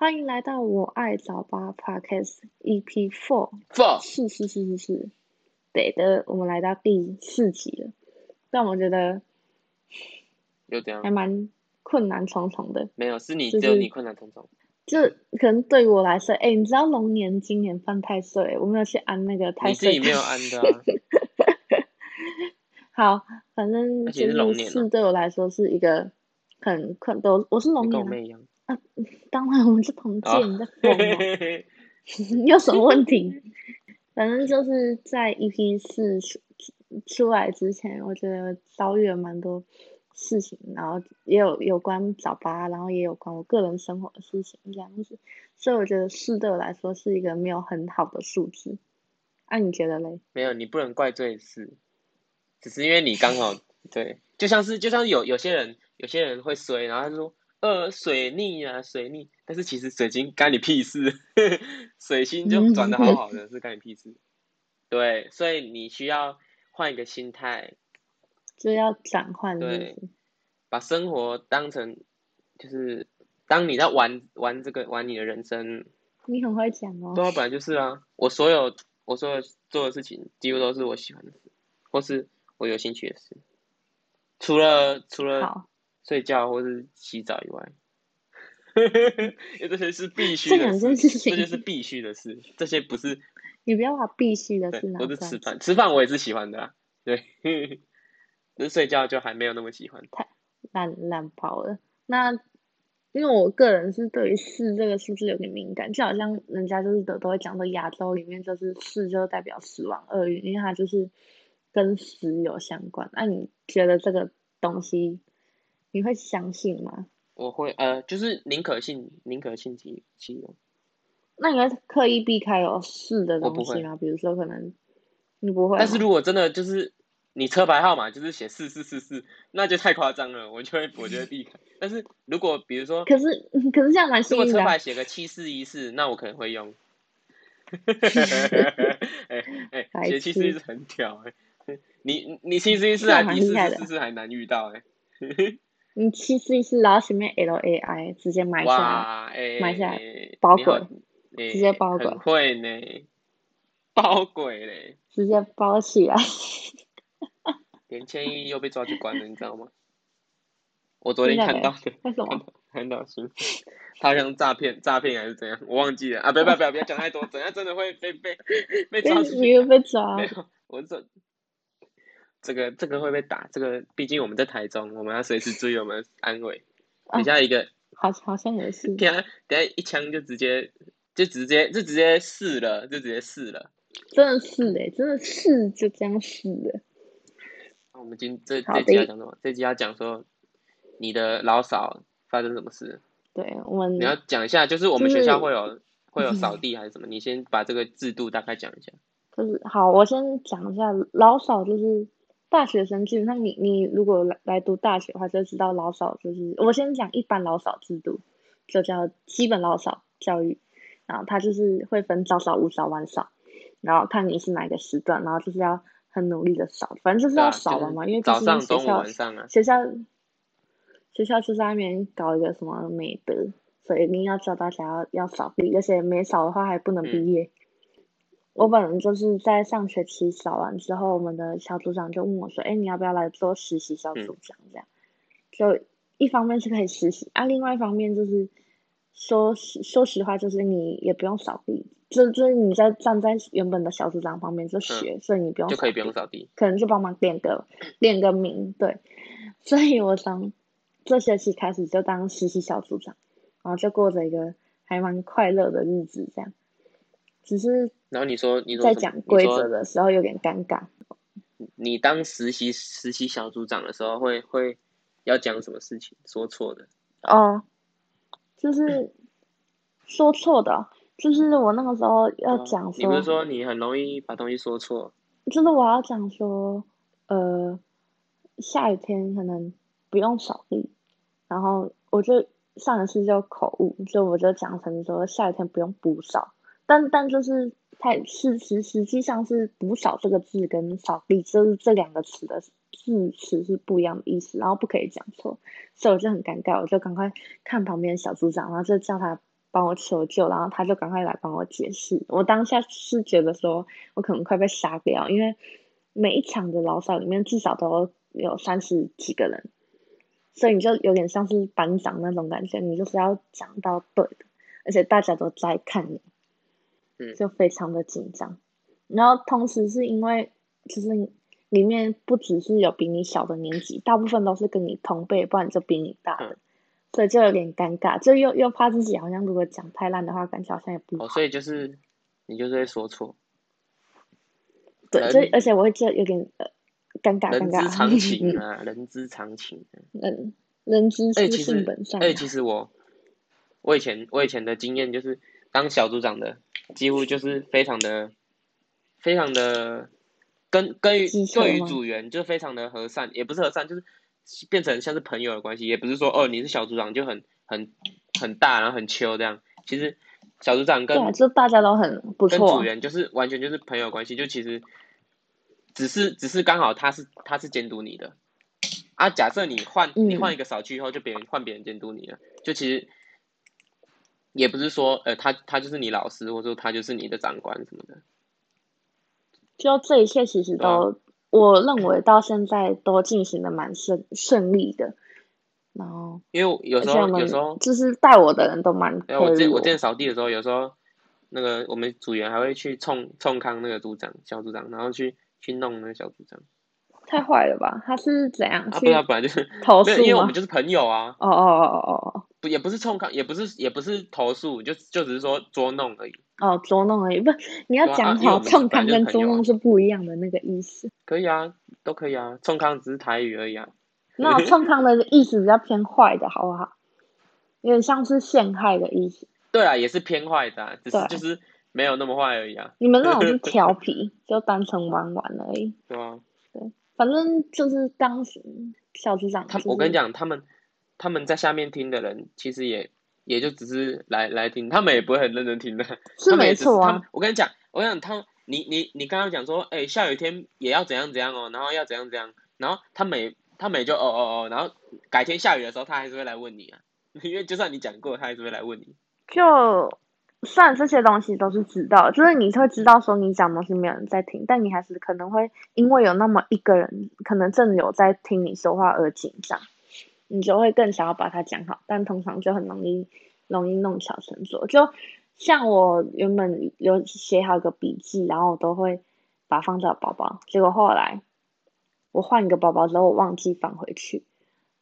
欢迎来到我爱早八 Podcast EP Four。Four 是是是是是，对的，我们来到第四集了。但我觉得有点，还蛮困难重重的。没有，是你，就是只有你困难重重。就可能对于我来说，哎，你知道龙年今年犯太岁，我没有去安那个太岁。你自己没有安的啊。好，反正就是是对我来说是一个很困都，我是龙年啊。啊，当然我们是同届，你在疯吗？有什么问题？反正就是在 EP 四出出来之前，我觉得遭遇了蛮多事情，然后也有有关早八，然后也有关我个人生活的事情这样子，所以我觉得四对我来说是一个没有很好的数字。啊，你觉得嘞？没有，你不能怪罪四，只是因为你刚好对，就像是就像有有些人有些人会衰，然后他就说。呃，水逆啊，水逆，但是其实水星干你屁事，水星就转的好好的，是干你屁事。对，所以你需要换一个心态，就要转换。对，把生活当成就是当你在玩玩这个玩你的人生。你很会讲哦。对啊，本来就是啊，我所有我所有做的事情几乎都是我喜欢的事，或是我有兴趣的事，除了除了。睡觉或是洗澡以外，因为这些是必须的事，这些是必须的事，这些不是。你不要把必须的事拿出来。吃饭，吃饭我也是喜欢的，啊，对。只是睡觉就还没有那么喜欢。太懒懒跑了。那因为我个人是对于四这个数字有点敏感，就好像人家就是都都会讲到亚洲里面就是四就代表死亡厄运，因为它就是跟死有相关。那你觉得这个东西？你会相信吗？我会，呃，就是宁可信，宁可信其其有。那你会刻意避开有四的东西吗？比如说，可能你不会。但是如果真的就是你车牌号码就是写四四四四，那就太夸张了，我就会我就会避开。但是如果比如说，可是可是这样蛮幸运的。如果车牌写个七四一四，那我可能会用。哎 哎，写七四一四很屌哎、欸！你你七四一四还比四四四四还难遇到哎、欸。你去试一试，然后前面 L A I 直接买下来，欸、埋下来包鬼，欸、直接包鬼，会呢，包鬼嘞，直接包起来。连千一又被抓去关了，你知道吗？我昨天看到的，为什么？看到是，他好像诈骗，诈骗还是怎样？我忘记了啊！不要不要不要不要讲太多，等下真的会被被被抓被抓？没有，我这。这个这个会被打，这个毕竟我们在台中，我们要随时注意我们安危。等下一个，好好像也是。等下等下一枪就直接就直接就直接死了，就直接死了。真的是哎，真的是就这样死了。我们今这这集要讲什么？这集要讲说你的老嫂发生什么事？对我们你要讲一下，就是我们学校会有会有扫 地还是什么？你先把这个制度大概讲一下。就是好，我先讲一下老嫂就是。大学生基本上你，你你如果来来读大学的话，就知道老少就是我先讲一般老少制度，就叫基本老少教育，然后他就是会分早少、午少、晚少，然后看你是哪个时段，然后就是要很努力的少，反正就是要少了嘛，啊就是、因为就是学校学校学校就在那边搞一个什么美德，所以一定要教大家要要扫地，而且没少的话还不能毕业。嗯我本人就是在上学期扫完之后，我们的小组长就问我说：“哎，你要不要来做实习小组长？”这样，就一方面是可以实习啊，另外一方面就是说实说实话，就是你也不用扫地，就就是你在站在原本的小组长旁边就学，嗯、所以你不用就可以不用扫地，可能就帮忙点个 点个名，对。所以我从这学期开始就当实习小组长，然后就过着一个还蛮快乐的日子，这样。只是，然后你说，你说在讲规则的时候有点尴尬。你当实习实习小组长的时候会，会会要讲什么事情？说错的哦，就是 说错的，就是我那个时候要讲说，哦，你不是说你很容易把东西说错？就是我要讲说，呃，下雨天可能不用扫地，然后我就上一次就口误，就我就讲成说下雨天不用补扫。但但就是太是实实际上是补扫这个字跟扫地就是这两个词的字词是不一样的意思，然后不可以讲错，所以我就很尴尬，我就赶快看旁边小组长，然后就叫他帮我求救，然后他就赶快来帮我解释。我当下是觉得说，我可能快被杀掉，因为每一场的劳扫里面至少都有三十几个人，所以你就有点像是班长那种感觉，你就是要讲到对的，而且大家都在看你，就非常的紧张。然后同时是因为其实里面不只是有比你小的年纪，大部分都是跟你同辈，不然就比你大的。嗯所以就有点尴尬，就又又怕自己好像如果讲太烂的话，感觉好像也不好。哦，所以就是你就是会说错。对，所以而且我会觉得有点呃尴尬，尴尬。人之常情啊，人之常情。人人之初性本善。哎，其实我我以前我以前的经验就是当小组长的，几乎就是非常的非常的跟跟于对于组员就非常的和善，也不是和善，就是。变成像是朋友的关系，也不是说哦，你是小组长就很很很大，然后很秋这样。其实小组长跟对，就大家都很不错，跟组员就是完全就是朋友关系。就其实只是只是刚好他是他是监督你的啊。假设你换你换一个扫区以后，就别人换别人监督你了。就其实也不是说呃，他他就是你老师，或者说他就是你的长官什么的。就这一切其实都。我认为到现在都进行的蛮顺顺利的，然后因为有时候有时候就是带我的人都蛮。对，我见我之前扫地的时候，有时候那个我们组员还会去冲冲康那个组长小组长，然后去去弄那个小组长。太坏了吧？他是怎样？他不知道，本来就是投诉，因为我们就是朋友啊。哦哦哦哦哦。不，也不是冲康，也不是也不是投诉，就就只是说捉弄而已。哦，捉弄而已，不，你要讲好，冲康跟捉弄是不一样的那个意思。可以啊，都可以啊，冲康只是台语而已啊。那 冲康的意思比较偏坏的，好不好？有点像是陷害的意思。对啊，也是偏坏的，只是就是没有那么坏而已啊。你们那种是 调皮，就单纯玩玩而已。对啊。对，反正就是当时小组长。他，我跟你讲，他们他们在下面听的人，其实也。也就只是来来听，他们也不会很认真听的。是没错啊。我跟你讲，我跟你讲，他你你你刚刚讲说，哎、欸，下雨天也要怎样怎样哦，然后要怎样怎样，然后他每他每就哦哦哦，然后改天下雨的时候，他还是会来问你啊，因为就算你讲过，他还是会来问你。就算这些东西都是知道，就是你会知道说你讲东西没有人在听，但你还是可能会因为有那么一个人可能正有在听你说话而紧张。你就会更想要把它讲好，但通常就很容易容易弄巧成拙。就像我原本有写好一个笔记，然后我都会把它放在包包，结果后来我换一个包包之后，我忘记放回去。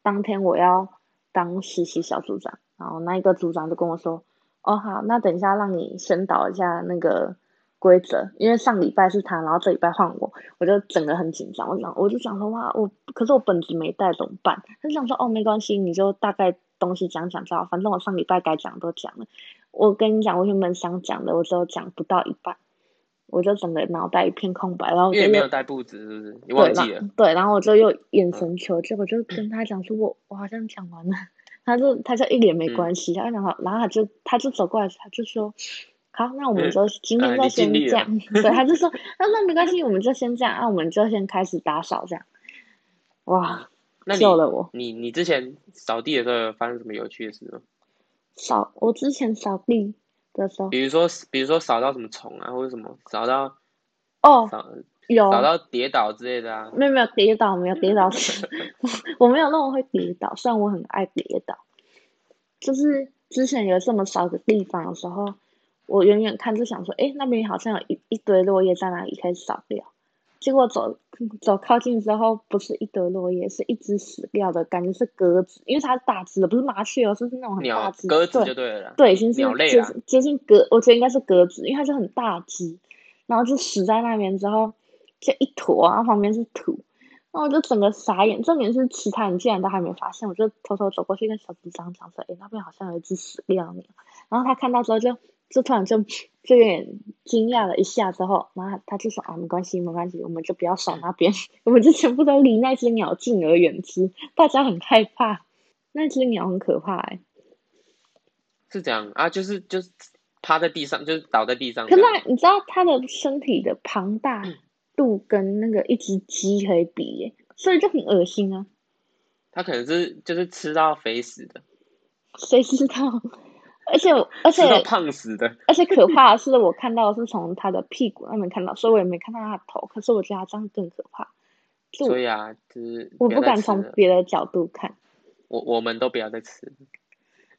当天我要当实习小组长，然后那一个组长就跟我说：“哦，好，那等一下让你宣导一下那个。”规则，因为上礼拜是他，然后这礼拜换我，我就整个很紧张。我想，我就想说哇，我可是我本子没带怎么办？他就想说哦，没关系，你就大概东西讲讲就好，反正我上礼拜该讲都讲了。我跟你讲，我原本想讲的，我只有讲不到一半，我就整个脑袋一片空白。然后因为没有带布子，是不是？你忘记了？对，对，然后我就又眼神求救，我就跟他讲说我我好像讲完了，他就他就一脸没关系，他然后，然后他就他就走过来，他就说。好，那我们就今天就先这样。嗯、对，他就说，那那没关系，我们就先这样。那我们就先开始打扫这样。哇，那救了我！你你之前扫地的时候有发生什么有趣的事吗？扫，我之前扫地的时候，比如说比如说扫到什么虫啊，或者什么扫到哦，有找到跌倒之类的啊？没有没有跌倒，没有跌倒，我没有那么会跌倒，虽然我很爱跌倒。就是之前有这么少的地方的时候。我远远看就想说，哎，那边好像有一一堆落叶在那里，可以扫掉。结果走走靠近之后，不是一堆落叶，是一只死掉的，感觉是鸽子，因为它是大只的，不是麻雀哦，是那种很大只。鸽子就对了。对，已经是接近接近鸽，我觉得应该是鸽子，因为它是很大只，然后就死在那边之后，就一坨，然后旁边是土，然后我就整个傻眼。重点是其他人竟然都还没发现，我就偷偷走过去跟小组长讲说，哎，那边好像有一只死掉的鸟。然后他看到之后就。就突然就就有点惊讶了一下，之后，然后他就说啊，没关系，没关系，我们就不要扫那边，我们就全部都离那只鸟敬而远之。大家很害怕，那只鸟很可怕哎、欸。是这样啊，就是就是趴在地上，就是倒在地上。可是你知道它的身体的庞大度跟那个一只鸡可以比耶，所以就很恶心啊。他可能是就是吃到肥死的。谁知道？而且而且胖死的，而且可怕的是，我看到是从他的屁股那边看到，所以我也没看到他的头。可是我觉得他这样更可怕。所以啊，就是我不敢从别的角度看。我我们都不要再吃。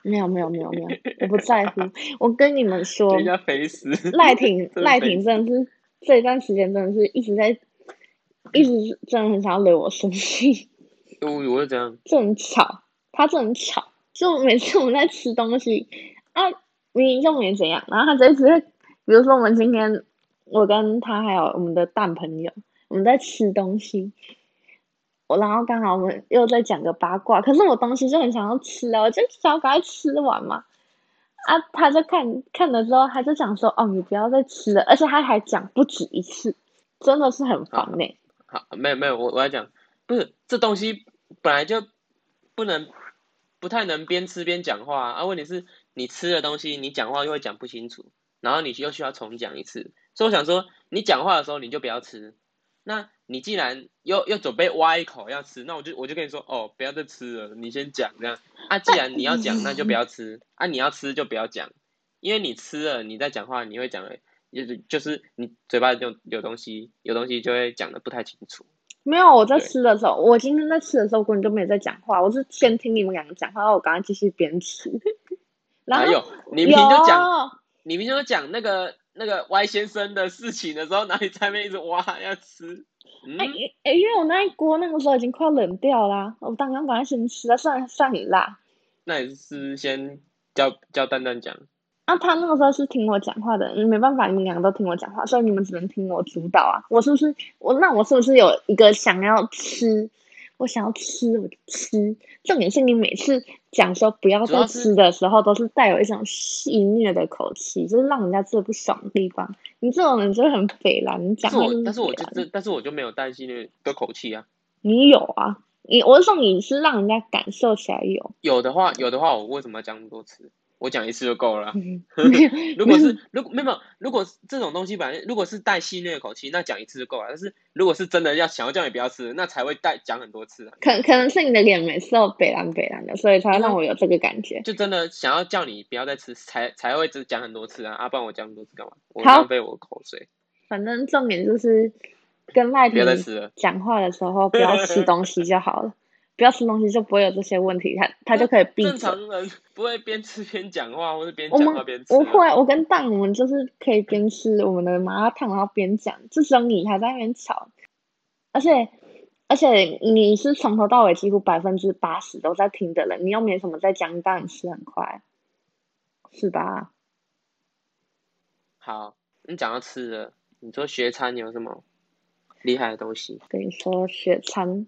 没有没有没有没有，我不在乎。我跟你们说，人家肥死。赖廷赖廷真的是这一段时间真的是一直在，一直真的很想要惹我生气。我我是这样。就很吵，他就很吵，就每次我们在吃东西。啊，明明就没怎样，然后他这一次，比如说我们今天，我跟他还有我们的蛋朋友，我们在吃东西，我然后刚好我们又在讲个八卦，可是我东西就很想要吃啊，我就想要赶快吃完嘛，啊，他就看看了之后，他就讲说，哦，你不要再吃了，而且他还讲不止一次，真的是很烦呢。好，没有没有，我我要讲，不是这东西本来就不能，不太能边吃边讲话啊，啊问题是。你吃的东西，你讲话又会讲不清楚，然后你又需要重讲一次，所以我想说，你讲话的时候你就不要吃。那你既然又又准备挖一口要吃，那我就我就跟你说，哦，不要再吃了，你先讲这样。啊，既然你要讲，那就不要吃。啊，你要吃就不要讲，因为你吃了，你在讲话你会讲的，就是就是你嘴巴有有东西，有东西就会讲的不太清楚。没有，我在吃的时候，我今天在吃的时候根本就没在讲话，我是先听你们两个讲话，然后我刚刚继续边吃。还有，你明明就讲，你明明就讲那个那个 Y 先生的事情的时候，哪里在那边一直挖要吃？哎、嗯、哎、因为我那一锅那个时候已经快冷掉啦，我刚刚赶快先吃了，算算你辣。那你是先叫叫蛋蛋讲。啊，他那个时候是听我讲话的，没办法，你们两个都听我讲话，所以你们只能听我主导啊。我是不是我？那我是不是有一个想要吃？我想要吃，我就吃。重点是你每次讲说不要再吃的时候，都是带有一种戏谑的口气，就是让人家最不爽的地方。你这种人真的很匪啦，你讲。但是我就这，但是我就没有带戏谑的口气啊。你有啊？你我是说你是让人家感受起来有。有的话，有的话，我为什么要讲那么多次？我讲一次就够了。如果是如果没有如果这种东西本来如果是带戏谑的口气，那讲一次就够了。但是如果是真的要想要叫你不要吃，那才会带讲很多次啊。可可能是你的脸每次都北蓝北蓝的，所以才会让我有这个感觉。就真的想要叫你不要再吃，才才会只讲很多次啊！啊，不然我讲很多次干嘛？我浪费我口水。反正重点就是跟赖皮讲话的时候不要吃东西就好了。不要吃东西就不会有这些问题，他他就可以闭嘴。正常人不会边吃边讲话，或者边讲话边吃。我会，我跟蛋，我们就是可以边吃我们的麻辣烫，然后边讲。这时候你还在那边吵，而且而且你是从头到尾几乎百分之八十都在听的人，你又没什么在讲，你当然吃很快，是吧？好，你讲到吃的，你说学餐有什么厉害的东西？跟你说学餐。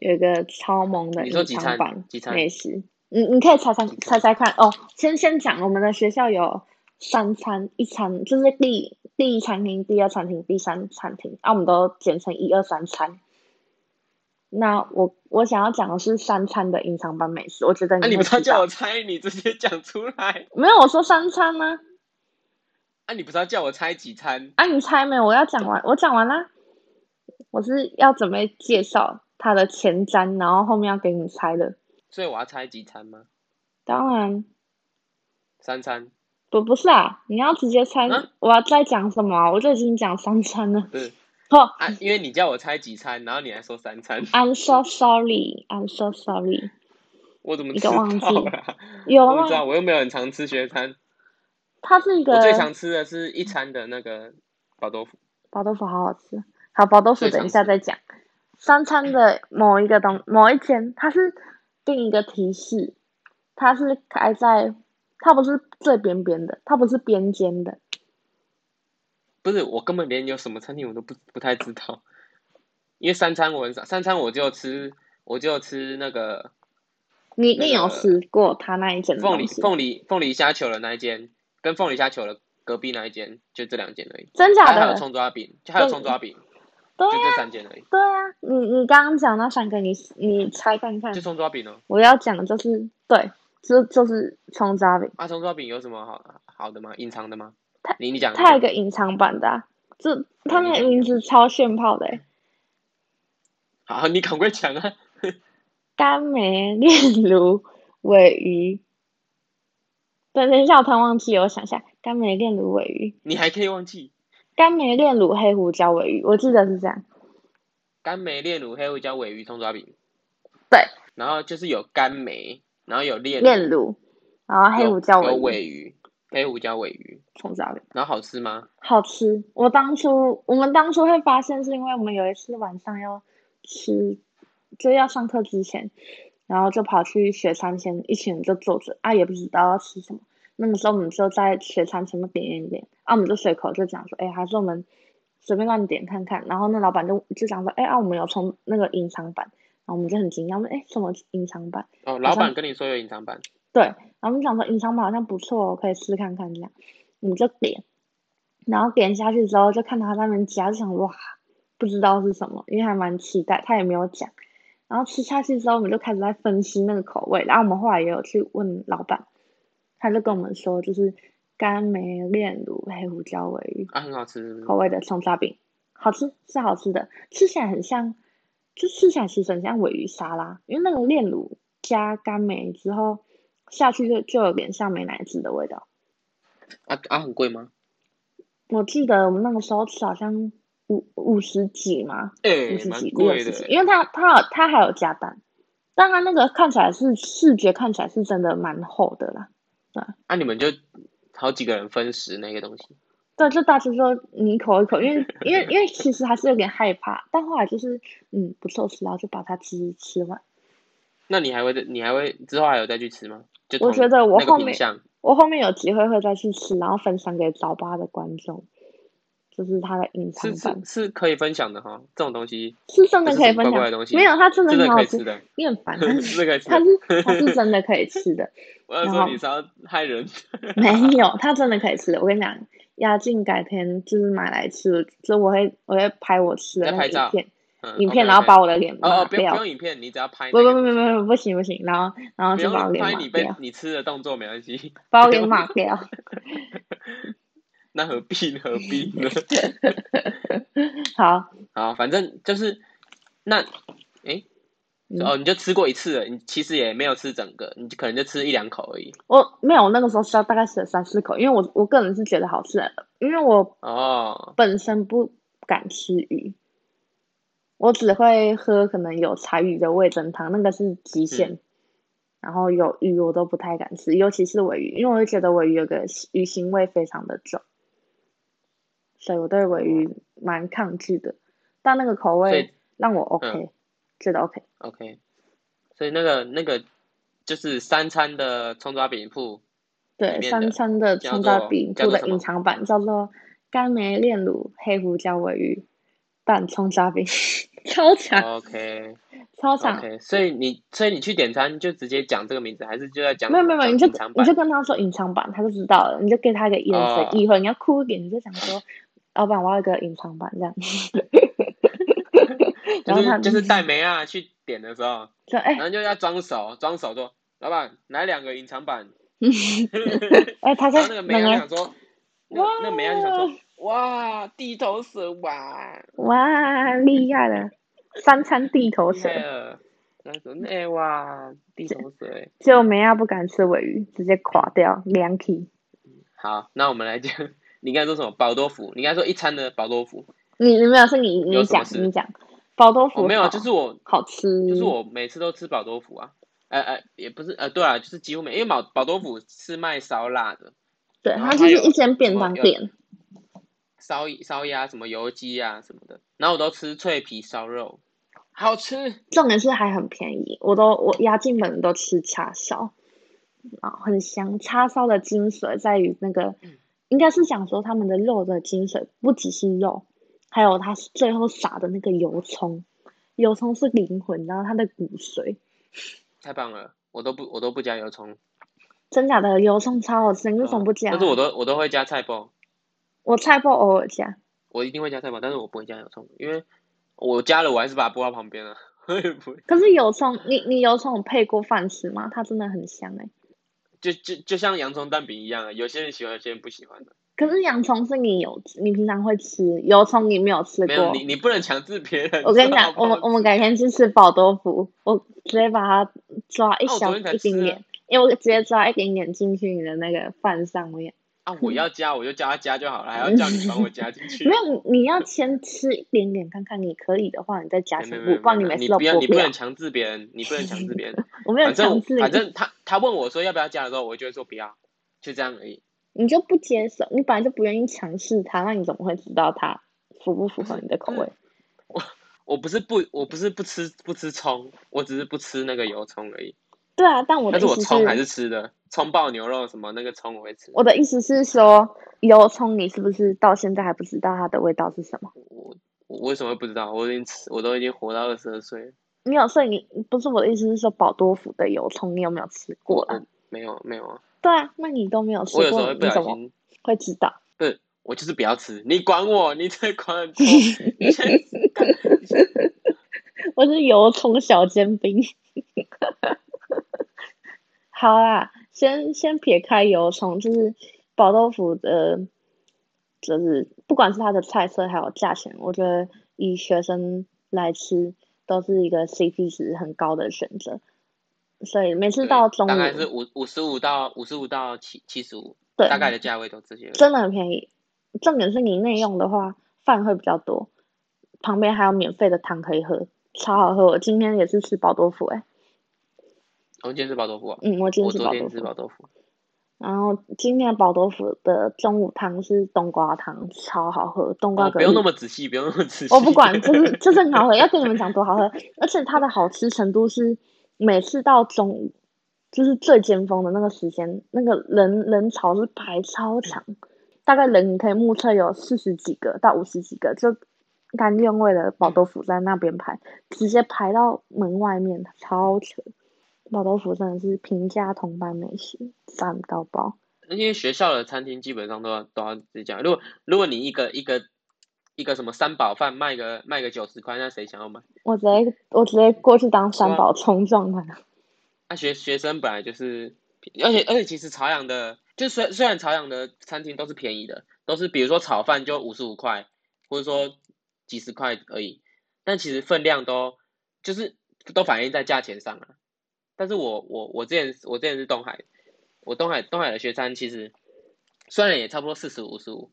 有一个超萌的隐藏版美食，你你可以猜猜猜猜看哦。先先讲，我们的学校有三餐一餐，就是第第一餐厅、第二餐厅、第三餐厅，啊，我们都简称一二三餐。那我我想要讲的是三餐的隐藏版美食，我觉得你。啊，你不是叫我猜，你直接讲出来。没有，我说三餐呢。啊，你不是要叫我猜几餐？啊，你猜没有？我要讲完，我讲完啦。我是要准备介绍。它的前瞻，然后后面要给你猜的，所以我要猜几餐吗？当然，三餐。不不是啊，你要直接猜。啊、我要再讲什么？我就已经讲三餐了。对，哦，啊，因为你叫我猜几餐，然后你还说三餐。I'm so sorry, I'm so sorry。我怎么知道了？有啊？我知道，我又没有很常吃学餐。它是一个。我最常吃的是一餐的那个包豆腐。包豆腐好好吃，好，包豆腐等一下再讲。三餐的某一个东某一间，它是定一个提示，它是开在，它不是最边边的，它不是边间的。不是，我根本连有什么餐厅我都不不太知道，因为三餐我很少，三餐我就吃我就吃那个。你你有吃过他那一间？凤梨凤梨凤梨虾球的那一间，跟凤梨虾球的隔壁那一间，就这两间而已。真假的？还有葱抓饼，就还有葱抓饼。对啊，就这三件而已。对啊，你你刚刚讲那三个，你你猜看看。就葱抓饼哦。我要讲的就是对，就就是葱抓饼。啊，葱抓饼有什么好好的吗？隐藏的吗？它你你讲。它有一个隐藏版的、啊，这它那个名字超炫炮的、欸。好，你赶快讲啊！甘梅炼乳尾鱼等，等一下，我突然忘记，我想一下，甘梅炼乳尾鱼。你还可以忘记？甘梅炼乳黑胡椒尾鱼，我记得是这样。干梅炼乳黑胡椒尾鱼葱抓饼。对。然后就是有干梅，然后有炼炼乳，然后黑胡椒尾鱼，黑胡椒尾鱼葱抓饼。然后好吃吗？好吃。我当初我们当初会发现，是因为我们有一次晚上要吃，就要上课之前。然后就跑去雪山前，一群人就坐着啊，也不知道要吃什么。那个时候我们就在雪山前面点一点，啊，我们就随口就讲说，哎，还是我们随便乱点看看。然后那老板就就讲说，哎啊，我们有从那个隐藏版，然后我们就很惊讶，说，哎，什么隐藏版？哦，老板跟你说有隐藏版。对，然后我们讲说隐藏版好像不错，可以试看看这样，我们就点，然后点下去之后就看到他在那边夹，就想哇，不知道是什么，因为还蛮期待，他也没有讲。然后吃下去之后，我们就开始在分析那个口味。然后我们后来也有去问老板，他就跟我们说，就是甘梅炼乳黑胡椒鮪鱼啊，很好吃，口味的葱抓饼，好吃是好吃的，吃起来很像，就吃起来其实很像尾鱼沙拉，因为那个炼乳加甘梅之后下去就就有点像美乃滋的味道。啊啊，很贵吗？我记得我们那个时候吃好像。五五十几嘛，欸、五十几六十几，因为它它它还有加蛋，但它那个看起来是视觉看起来是真的蛮厚的啦，对。那、啊、你们就好几个人分食那个东西？对，就大致说你一口一口，因为因为因为其实还是有点害怕，但后来就是嗯不错吃，然后就把它吃吃完。那你还会你还会之后还有再去吃吗？就我觉得我后面我后面有机会会再去吃，然后分享给早八的观众。就是它的隐藏版是，是，可以分享的哈，这种东西是真的可以分享。的东西没有，它真的很好吃。你很烦，它是它是它是真的可以吃的。我要说你是要害人。没有，它真的可以吃的。我跟你讲，鸭劲改天就是买来吃，就我会我会拍我吃的那影片，影片，然后把我的脸哦，不用不用影片，你只要拍。不不不不不不行不行，然后然后就把我脸抹掉。拍你被你吃的动作没关系，把我脸抹掉。那何必何必呢？好，好，反正就是那，哎、哦，你就吃过一次了，你其实也没有吃整个，你可能就吃一两口而已。我没有，我那个时候吃了大概吃了三四口，因为我我个人是觉得好吃的，因为我哦本身不敢吃鱼，哦、我只会喝可能有柴鱼的味噌汤，那个是极限。嗯、然后有鱼我都不太敢吃，尤其是尾鱼，因为我会觉得尾鱼有个鱼腥味非常的重。所以我对尾鱼蛮抗拒的，但那个口味让我 OK，嗯，觉得 OK。OK，所以那个那个就是三餐的葱抓饼铺，对，三餐的葱抓饼铺的隐藏版叫做甘梅炼乳黑胡椒尾鱼拌葱抓饼，超强。OK，超强。OK，所以你所以你去点餐就直接讲这个名字，还是就在讲？没有没有，你就你就跟他说隐藏版，他就知道了。你就给他一个眼神，以后、哦、你要酷一点，你就想说。老板，我要一个隐藏版这样，就是就是带梅啊去点的时候，然后就要装熟，装熟说，老板来两个隐藏版。哎，他说那个梅啊想说，那那梅啊就想说，哇，地头蛇哇，哇，厉害了，三餐地头蛇。那说那哇，地头蛇。就梅亚不敢吃尾鱼，直接垮掉两体。好，那我们来讲。你刚才说什么？宝多福？你刚才说一餐的宝多福？你你没有是你你讲你讲，宝多福没有，就是我好吃，就是我每次都吃宝多福啊。哎哎，也不是呃，对啊，就是几乎每，因为宝宝多福是卖烧腊的，对，它就是一间便当店，烧烧鸭什么油鸡啊什么的，然后我都吃脆皮烧肉，好吃。重点是还很便宜，我都我压进门都吃叉烧，啊，很香。叉烧的精髓在于那个。应该是想说他们的肉的精髓不只是肉，还有他最后撒的那个油葱，油葱是灵魂，然后它的骨髓。太棒了，我都不我都不加油葱。真假的油葱超好吃，你为什么不加？但是我都我都会加菜包。我菜包偶尔加。我一定会加菜包，但是我不会加油葱，因为我加了我还是把它拨到旁边了。可是油葱，你你油葱配过饭吃吗？它真的很香哎、欸。就就就像洋葱蛋饼一样啊，有些人喜欢，有些人不喜欢的。可是洋葱是你有，你平常会吃，油葱你没有吃过。没有，你你不能强制别人。我跟你讲，我们我们改天去吃宝多福，我直接把它抓一小一点点，因为我直接抓一点点进去你的那个饭上面。啊，我要加我就叫他加就好了，还要叫你帮我加进去。没有，你要先吃一点点看看，你可以的话你再加全部，不然你每次都不要，你不能强制别人，你不能强制别人。我没有强制。反正他他问我说要不要加的时候，我就会说不要，就这样而已。你就不接受，你本来就不愿意尝试它，那你怎么会知道它符不符合你的口味？我我不是不我不是不吃不吃葱，我只是不吃那个油葱而已。对啊，但我的意思是，但是我葱还是吃的，葱爆牛肉什么那个葱我会吃。我的意思是说，油葱你是不是到现在还不知道它的味道是什么？我我为什么会不知道？我已经吃，我都已经活到二十二岁了。没有，所以你不是我的意思是说，宝多福的油葱你有没有吃过了？没有，没有啊。对啊，那你都没有吃过，我有时候会知道。不是，我就是不要吃，你管我，你 在管我。我是油葱小尖兵。好啦，先先撇开油葱，就是宝多福的，就是不管是它的菜色还有价钱，我觉得以学生来吃都是一个 CP 值很高的选择。所以每次到中午，大概是五五十五到五十五到七七十五，对，大概的价位都这些，真的很便宜。重点是你内用的话，饭会比较多，旁边还有免费的汤可以喝，超好喝。我今天也是吃宝多福，哎，我今天吃宝豆腐啊，嗯，我今天吃宝豆腐。然后今天的宝豆腐的中午汤是冬瓜汤，超好喝，冬瓜、哦。不用那么仔细，不用那么仔细。我不管，就是 就是很好喝，要跟你们讲多好喝，而且它的好吃程度是。每次到中午，就是最尖峰的那个时间，那个人人潮是排超长，大概人你可以目测有四十几个到五十几个，就干练味的宝豆腐在那边排，直接排到门外面，超扯！宝多福真的是平价同班美食，赞到爆！那些学校的餐厅基本上都要都要这样，如果如果你一个一个。一个什么三宝饭卖个卖个九十块，那谁想要买？我直接我直接过去当三宝冲撞他。那学学生本来就是，而且而且其实朝阳的，就虽虽然朝阳的餐厅都是便宜的，都是比如说炒饭就五十五块，或者说几十块而已，但其实分量都就是都反映在价钱上了。但是我我我之前我之前是东海，我东海东海的学餐其实虽然也差不多四十五十五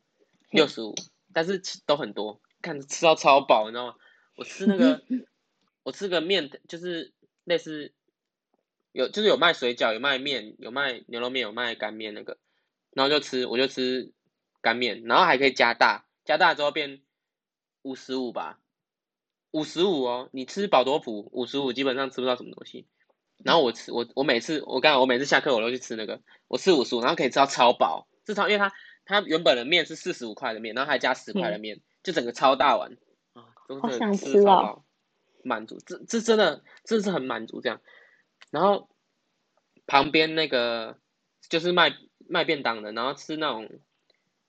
六十五。但是吃都很多，看吃到超饱，你知道吗？我吃那个，我吃个面，就是类似有就是有卖水饺，有卖面，有卖牛肉面，有卖干面那个，然后就吃，我就吃干面，然后还可以加大，加大之后变五十五吧，五十五哦，你吃宝多福五十五基本上吃不到什么东西，然后我吃我我每次我刚才我每次下课我都去吃那个，我吃五十五，然后可以吃到超饱，至少因为它。它原本的面是四十五块的面，然后还加十块的面，嗯，就整个超大碗啊！好想吃饱！满足，这这真的，真的是很满足这样。然后旁边那个就是卖卖便当的，然后吃那种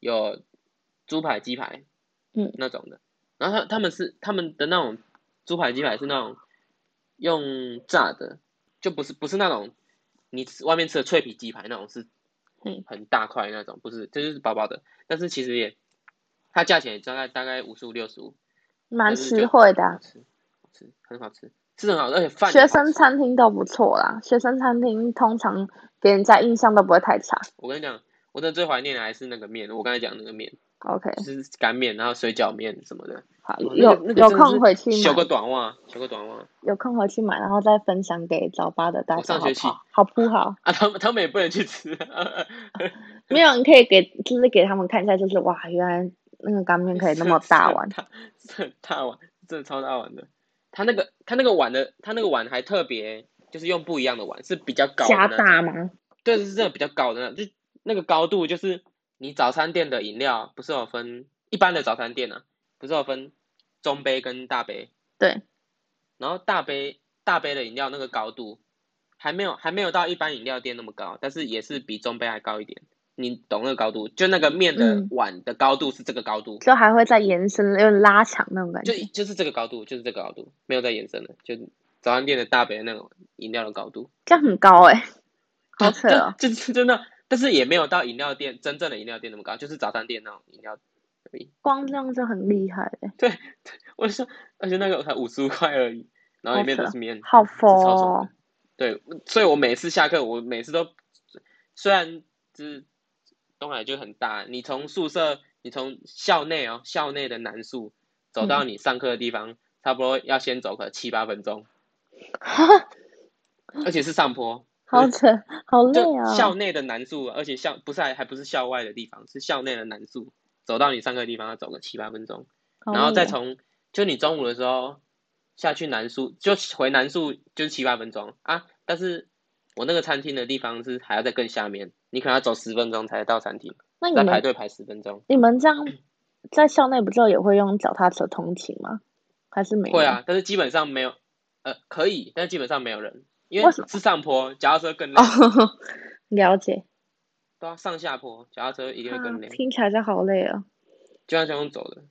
有猪排、鸡排，嗯，那种的。然后他他们是他们的那种猪排、鸡排是那种用炸的，就不是不是那种你外面吃的脆皮鸡排那种是。嗯，很大块那种，不是，这就是薄薄的，但是其实也，它价钱也大概大概五十五六十五，蛮实惠的，好吃，吃很好吃，是很好，而且饭学生餐厅都不错啦，学生餐厅通常给人家印象都不会太差。我跟你讲，我真的最怀念的还是那个面，我刚才讲那个面，OK，就是干面，然后水饺面什么的。好，有、那个、有空回去买，修个短袜，修个短袜。有空回去买，然后再分享给早八的大家。上学期好铺好 啊，他们他们也不能去吃。没有，你可以给，就是给他们看一下，就是哇，原来那个干面可以那么 大碗，这大碗，真的超大碗的。他那个他那个碗的，他那个碗还特别，就是用不一样的碗，是比较高的。加大吗？对，是真的比较高的，就那个高度，就是你早餐店的饮料不是有分一般的早餐店啊，不是有分。中杯跟大杯，对，然后大杯大杯的饮料那个高度还没有还没有到一般饮料店那么高，但是也是比中杯还高一点。你懂那个高度？就那个面的碗的高度是这个高度，嗯、就还会再延伸，有点拉长那种感觉。就就是这个高度，就是这个高度，没有再延伸了。就早餐店的大杯的那种饮料的高度，这样很高哎、欸，好扯哦。就是真的，但是也没有到饮料店真正的饮料店那么高，就是早餐店那种饮料。光这样就很厉害。哎！对，我就说，而且那个才五十五块而已，然后里面都是面，好佛哦。对，所以我每次下课，我每次都虽然就是东海就很大，你从宿舍，你从校内哦，校内的南宿走到你上课的地方，嗯、差不多要先走个七八分钟，而且是上坡，好扯，好累啊！校内的男宿，而且校不是还还不是校外的地方，是校内的男宿，走到你上课的地方要走个七八分钟，然后再从就你中午的时候。下去南宿就回南宿就是七八分钟啊，但是我那个餐厅的地方是还要再更下面，你可能要走十分钟才到餐厅，那你们排队排十分钟。你们这样在校内不就也会用脚踏车通勤吗？还是没有？会啊，但是基本上没有，呃，可以，但基本上没有人，因为是上坡，脚踏车更累。哦，了解。对啊，上下坡，脚踏车一定会更累。啊，听起来就好累啊。就像这样走的，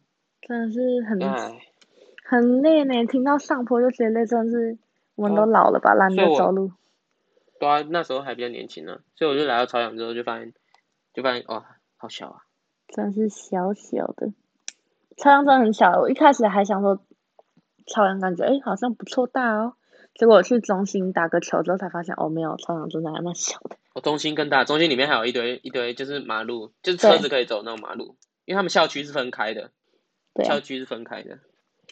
真的是很。很累呢，听到上坡就觉得累，真的是我们都老了吧，懒得走路。对啊，那时候还比较年轻呢，所以我就来到朝阳之后就发现，就发现哇，好小啊！真是小小的，朝阳真的很小。我一开始还想说，朝阳感觉哎好像不错大哦，结果我去中心打个球之后才发现哦没有，操场真的还蛮小的。哦，中心更大，中心里面还有一堆一堆就是马路，就是车子可以走那种马路，因为他们校区是分开的，对校区是分开的。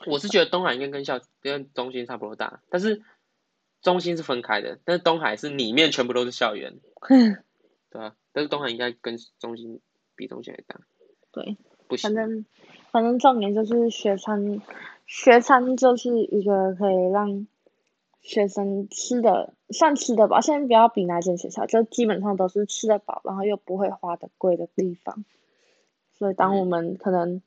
我是觉得东海应该跟校跟中心差不多大，但是中心是分开的，但是东海是里面全部都是校园，对啊，但是东海应该跟中心比中心还大，对，不行，反正反正重点就是学餐，学餐就是一个可以让学生吃的算吃的饱，先不要比哪间学校，就基本上都是吃得饱，然后又不会花的贵的地方，所以当我们可能。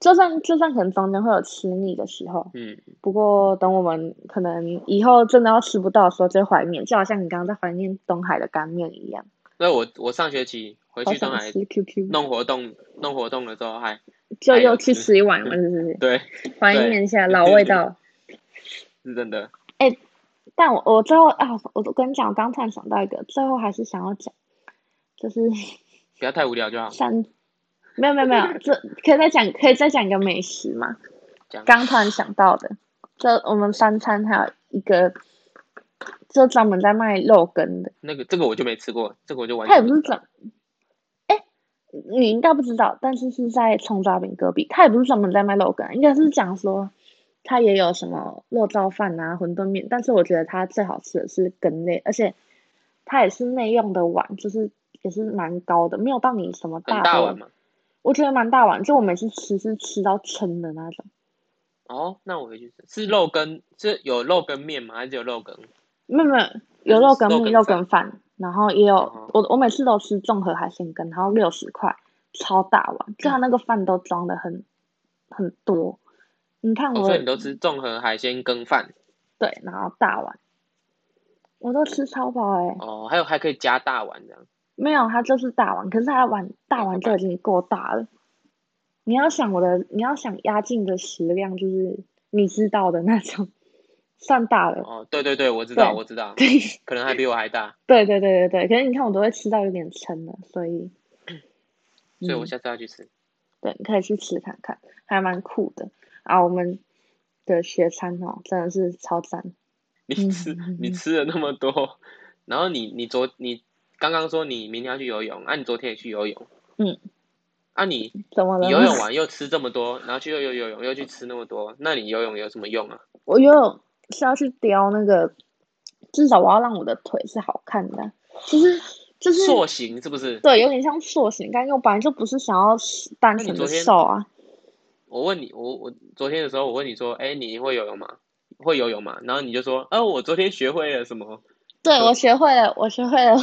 就算就算可能中间会有吃腻的时候，嗯，不过等我们可能以后真的要吃不到的时候，就怀念，就好像你刚刚在怀念东海的干面一样。那我我上学期回去东海弄活动弄活动的时候还就又去吃一碗了，是不是？对，怀念一下老味道。是真的。哎、欸，但我我最后啊，我都跟你讲，我刚突然想到一个，最后还是想要讲，就是不要太无聊就好。三。没有没有没有，这可以再讲，可以再讲一个美食吗？刚突然想到的，这我们三餐还有一个，就专门在卖肉羹的。那个这个我就没吃过，这个我就完全。他也不是专，哎，你应该不知道，但是是在葱抓饼隔壁，他也不是专门在卖肉羹，应该是讲说他也有什么肉燥饭啊、馄饨面，但是我觉得它最好吃的是羹类，而且它也是内用的碗，就是也是蛮高的，没有到你什么大大碗嘛。我觉得蛮大碗，就我每次吃是吃到撑的那种。哦，那我回去吃。是肉羹，是有肉羹面吗？还是有肉羹？没有没有，有肉羹面、肉羹饭，然后也有、哦、我我每次都吃综合海鲜羹，然后六十块，超大碗，就它那个饭都装的很很多。你看我，哦、所以你都吃综合海鲜羹饭？对，然后大碗，我都吃超饱哎、欸。哦，还有还可以加大碗这样。没有，它就是大碗，可是它碗大碗就已经够大了。你要想我的，你要想压进的食量，就是你知道的那种，算大了。哦，对对对，我知道，我知道，对，可能还比我还大。对对对对对，可是你看我都会吃到有点撑了，所以，所以我下次要去吃。对，你可以去吃看看，还蛮酷的。啊，我们的学餐哦，真的是超赞。你吃，你吃了那么多，然后你你昨你。刚刚说你明天要去游泳，啊，你昨天也去游泳，嗯，啊你，怎么了？游泳完又吃这么多，然后去又游泳又去吃那么多，那你游泳有什么用啊？我游泳是要去雕那个，至少我要让我的腿是好看的，就是就是塑形是不是？对，有点像塑形，但我本来就不是想要单纯的瘦啊。我问你，我我昨天的时候我问你说，哎，你会游泳吗？会游泳吗？然后你就说，啊，我昨天学会了什么？对，我学会了，我学会了，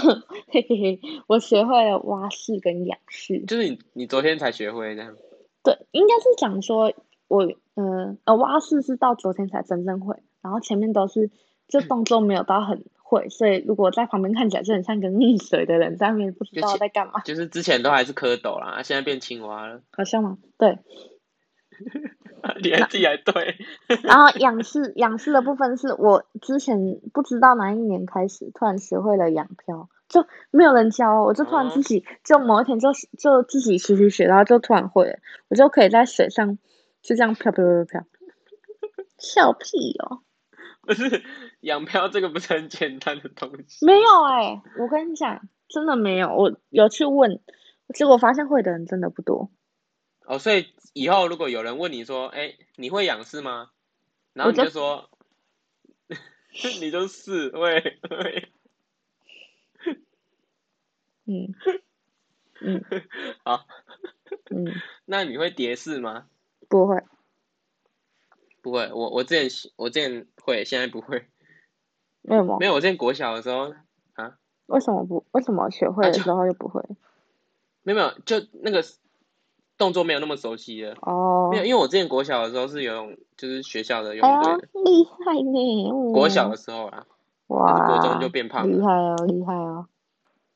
嘿嘿嘿，我学会了蛙式跟仰式。就是你，你昨天才学会这样？对，应该是讲说，我，嗯，呃，蛙式是到昨天才真正会，然后前面都是，就动作没有到很会，所以如果在旁边看起来就很像个溺水的人，在那边不知道在干嘛。就，就是之前都还是蝌蚪啦，现在变青蛙了。好像吗？对。你还自己还对，然后仰视仰视的部分是我之前不知道哪一年开始突然学会了仰漂，就没有人教，我就突然自己、哦、就某一天就就自己学学学，然后就突然会了，我就可以在水上就这样飘飘飘飘飘，笑屁哦！不是仰漂这个不是很简单的东西？没有哎、欸，我跟你讲，真的没有。我有去问，结果发现会的人真的不多。哦，所以以后如果有人问你说：“哎、欸，你会仰视吗？”然后你就说：“就 你就是会会。”嗯嗯，好，嗯，那你会蝶式吗？不会。不会，我我之前我之前会，现在不会。为什么？没有，我之前国小的时候啊。为什么不？为什么学会的时候又不会？啊、没有没有，就那个动作没有那么熟悉了。哦。没有，因为我之前国小的时候是游泳，就是学校的游泳队的。厉害呢！国小的时候啊。哇。国中就变胖了。厉害哦，厉害哦。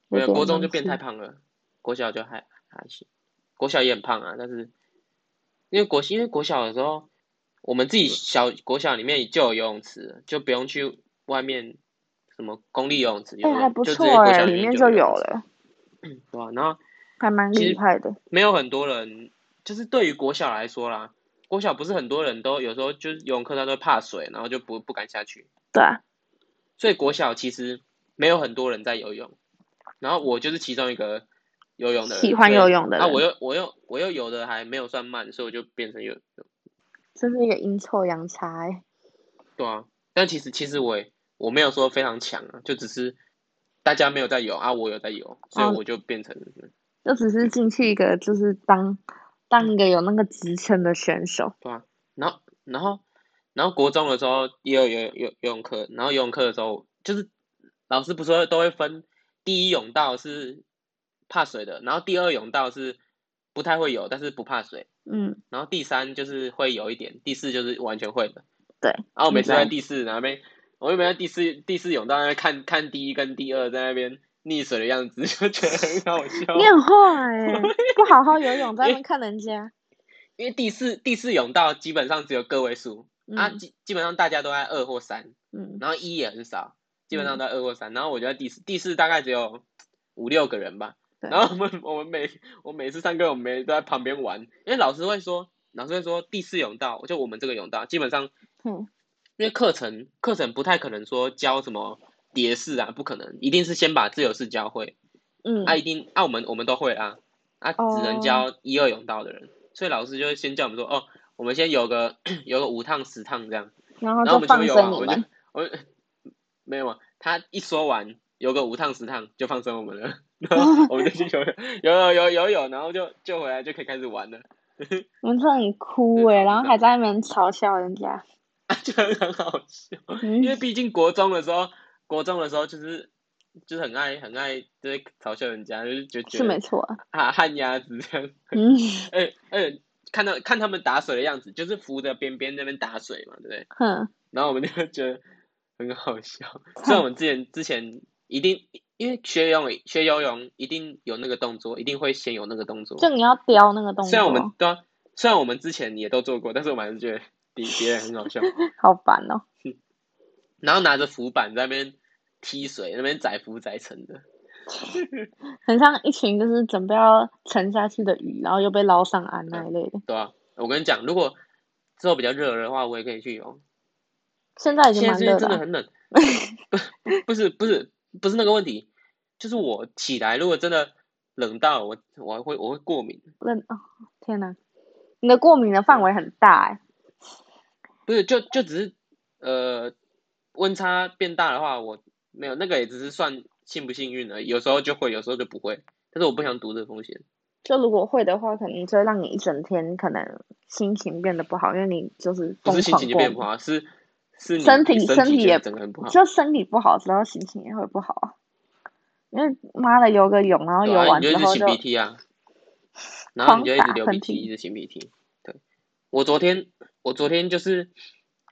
没有，国中就变太胖了。国小就还还行，国小也很胖啊，但是因为国因为国小的时候。我们自己小国小里面就有游泳池，就不用去外面什么公立游泳池。哎、欸，还不错哎、欸，里面就有了。嗯，对吧？然后还蛮厉害的。没有很多人，就是对于国小来说啦，国小不是很多人都有时候就是游泳课他都怕水，然后就不不敢下去。对啊。所以国小其实没有很多人在游泳，然后我就是其中一个游泳的人，喜欢游泳的人。啊，我又我又我又游的还没有算慢，所以我就变成游泳。真是一个阴错阳差哎。对啊，但其实其实我也我没有说非常强啊，就只是大家没有在游啊，我有在游，所以我就变成。哦、就只是进去一个，就是当当一个有那个职称的选手。对啊，然后然后然后国中的时候也有游游游泳课，然后游泳课的时候就是老师不是都会分第一泳道是怕水的，然后第二泳道是不太会游，但是不怕水。嗯，然后第三就是会有一点，第四就是完全会的。对，然后我每次在第四那边，我又没在第四第四泳道那边看看第一跟第二在那边溺水的样子，就觉得很好笑。你很坏 哎，不好好游泳在那边看人家。因为第四第四泳道基本上只有个位数、嗯、啊，基基本上大家都在二或三，嗯，然后一也很少，基本上都在二或三，然后我觉得第四第四大概只有五六个人吧。然后我们我们每我每次上课，我们每都在旁边玩，因为老师会说，老师会说第四泳道，就我们这个泳道，基本上，嗯，因为课程课程不太可能说教什么蝶式啊，不可能，一定是先把自由式教会，嗯，啊一定啊我们我们都会啊，啊只能教一二泳道的人，哦、所以老师就会先叫我们说，哦，我们先游个游个五趟十趟这样，然后我们就放生我们，我们没有啊，他一说完游个五趟十趟就放生我们了。然后我们就去游泳，游泳游游泳，然后就就回来就可以开始玩了。我们真的很哭 哎，然后还在那边嘲笑人家，就很很好笑。因为毕竟国中的时候，国中的时候就是就是很爱很爱就是嘲笑人家，就是就觉得是没错啊，啊旱鸭子这样。嗯，哎哎，看到看他们打水的样子，就是扶着边边那边打水嘛，对不对？哼。然后我们就觉得很好笑，所以我们之前之前一定。因为学游泳，学游泳一定有那个动作，一定会先有那个动作。就你要雕那个动作。虽然我们对啊，虽然我们之前也都做过，但是我们还是觉得别别人很好笑。好烦哦。然后拿着浮板在那边踢水，那边载浮载沉的，很像一群就是准备要沉下去的鱼，然后又被捞上岸那一类的。对啊，我跟你讲，如果之后比较热的话，我也可以去游。现在已经蛮热了。现在真的很冷。不是不是。不是那个问题，就是我起来，如果真的冷到我，我还会我会过敏。冷哦，天哪！你的过敏的范围很大哎。不是，就就只是呃，温差变大的话，我没有那个也只是算幸不幸运而已。有时候就会，有时候就不会。但是我不想赌这个风险。就如果会的话，可能就会让你一整天可能心情变得不好，因为你就是不是心情就变不好，是。是身体身体也整个很不好，就身体不好之后心情也会不好啊。因为妈的游个泳，然后游完之后就，擤鼻涕啊，然后你就一直流鼻涕，一直擤鼻涕。对，我昨天我昨天就是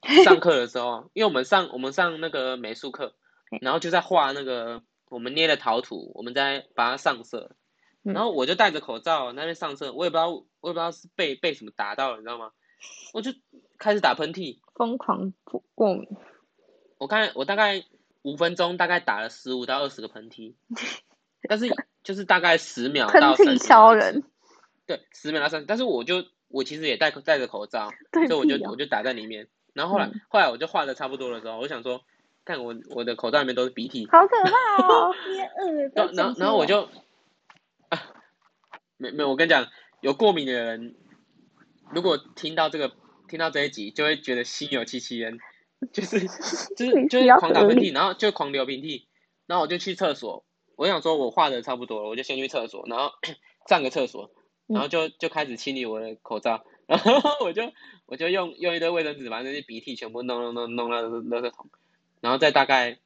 上课的时候，因为我们上我们上那个美术课，然后就在画那个我们捏的陶土，我们在把它上色，然后我就戴着口罩那边上色，我也不知道我也不知道是被被什么打到了，你知道吗？我就开始打喷嚏，疯狂过敏。我看我大概五分钟，大概打了十五到二十个喷嚏，但是就是大概十秒到三十。喷嚏超人。对，十秒到三十，但是我就我其实也戴戴着口罩，所以我就我就打在里面，然后后来、嗯、后来我就画的差不多的时候，我想说，看我我的口罩里面都是鼻涕，好可怕哦！嗯，然后然后然后我就，啊，没没有，我跟你讲，有过敏的人，如果听到这个听到这一集，就会觉得心有戚戚焉，就是 就是就是狂打喷嚏，然后就狂流鼻涕，然后我就去厕所，我想说我画的差不多了，我就先去厕所，然后 上个厕所，然后就就开始清理我的口罩。然后我就我就用用一堆卫生纸把那些鼻涕全部弄弄弄弄到垃圾桶，然后再大概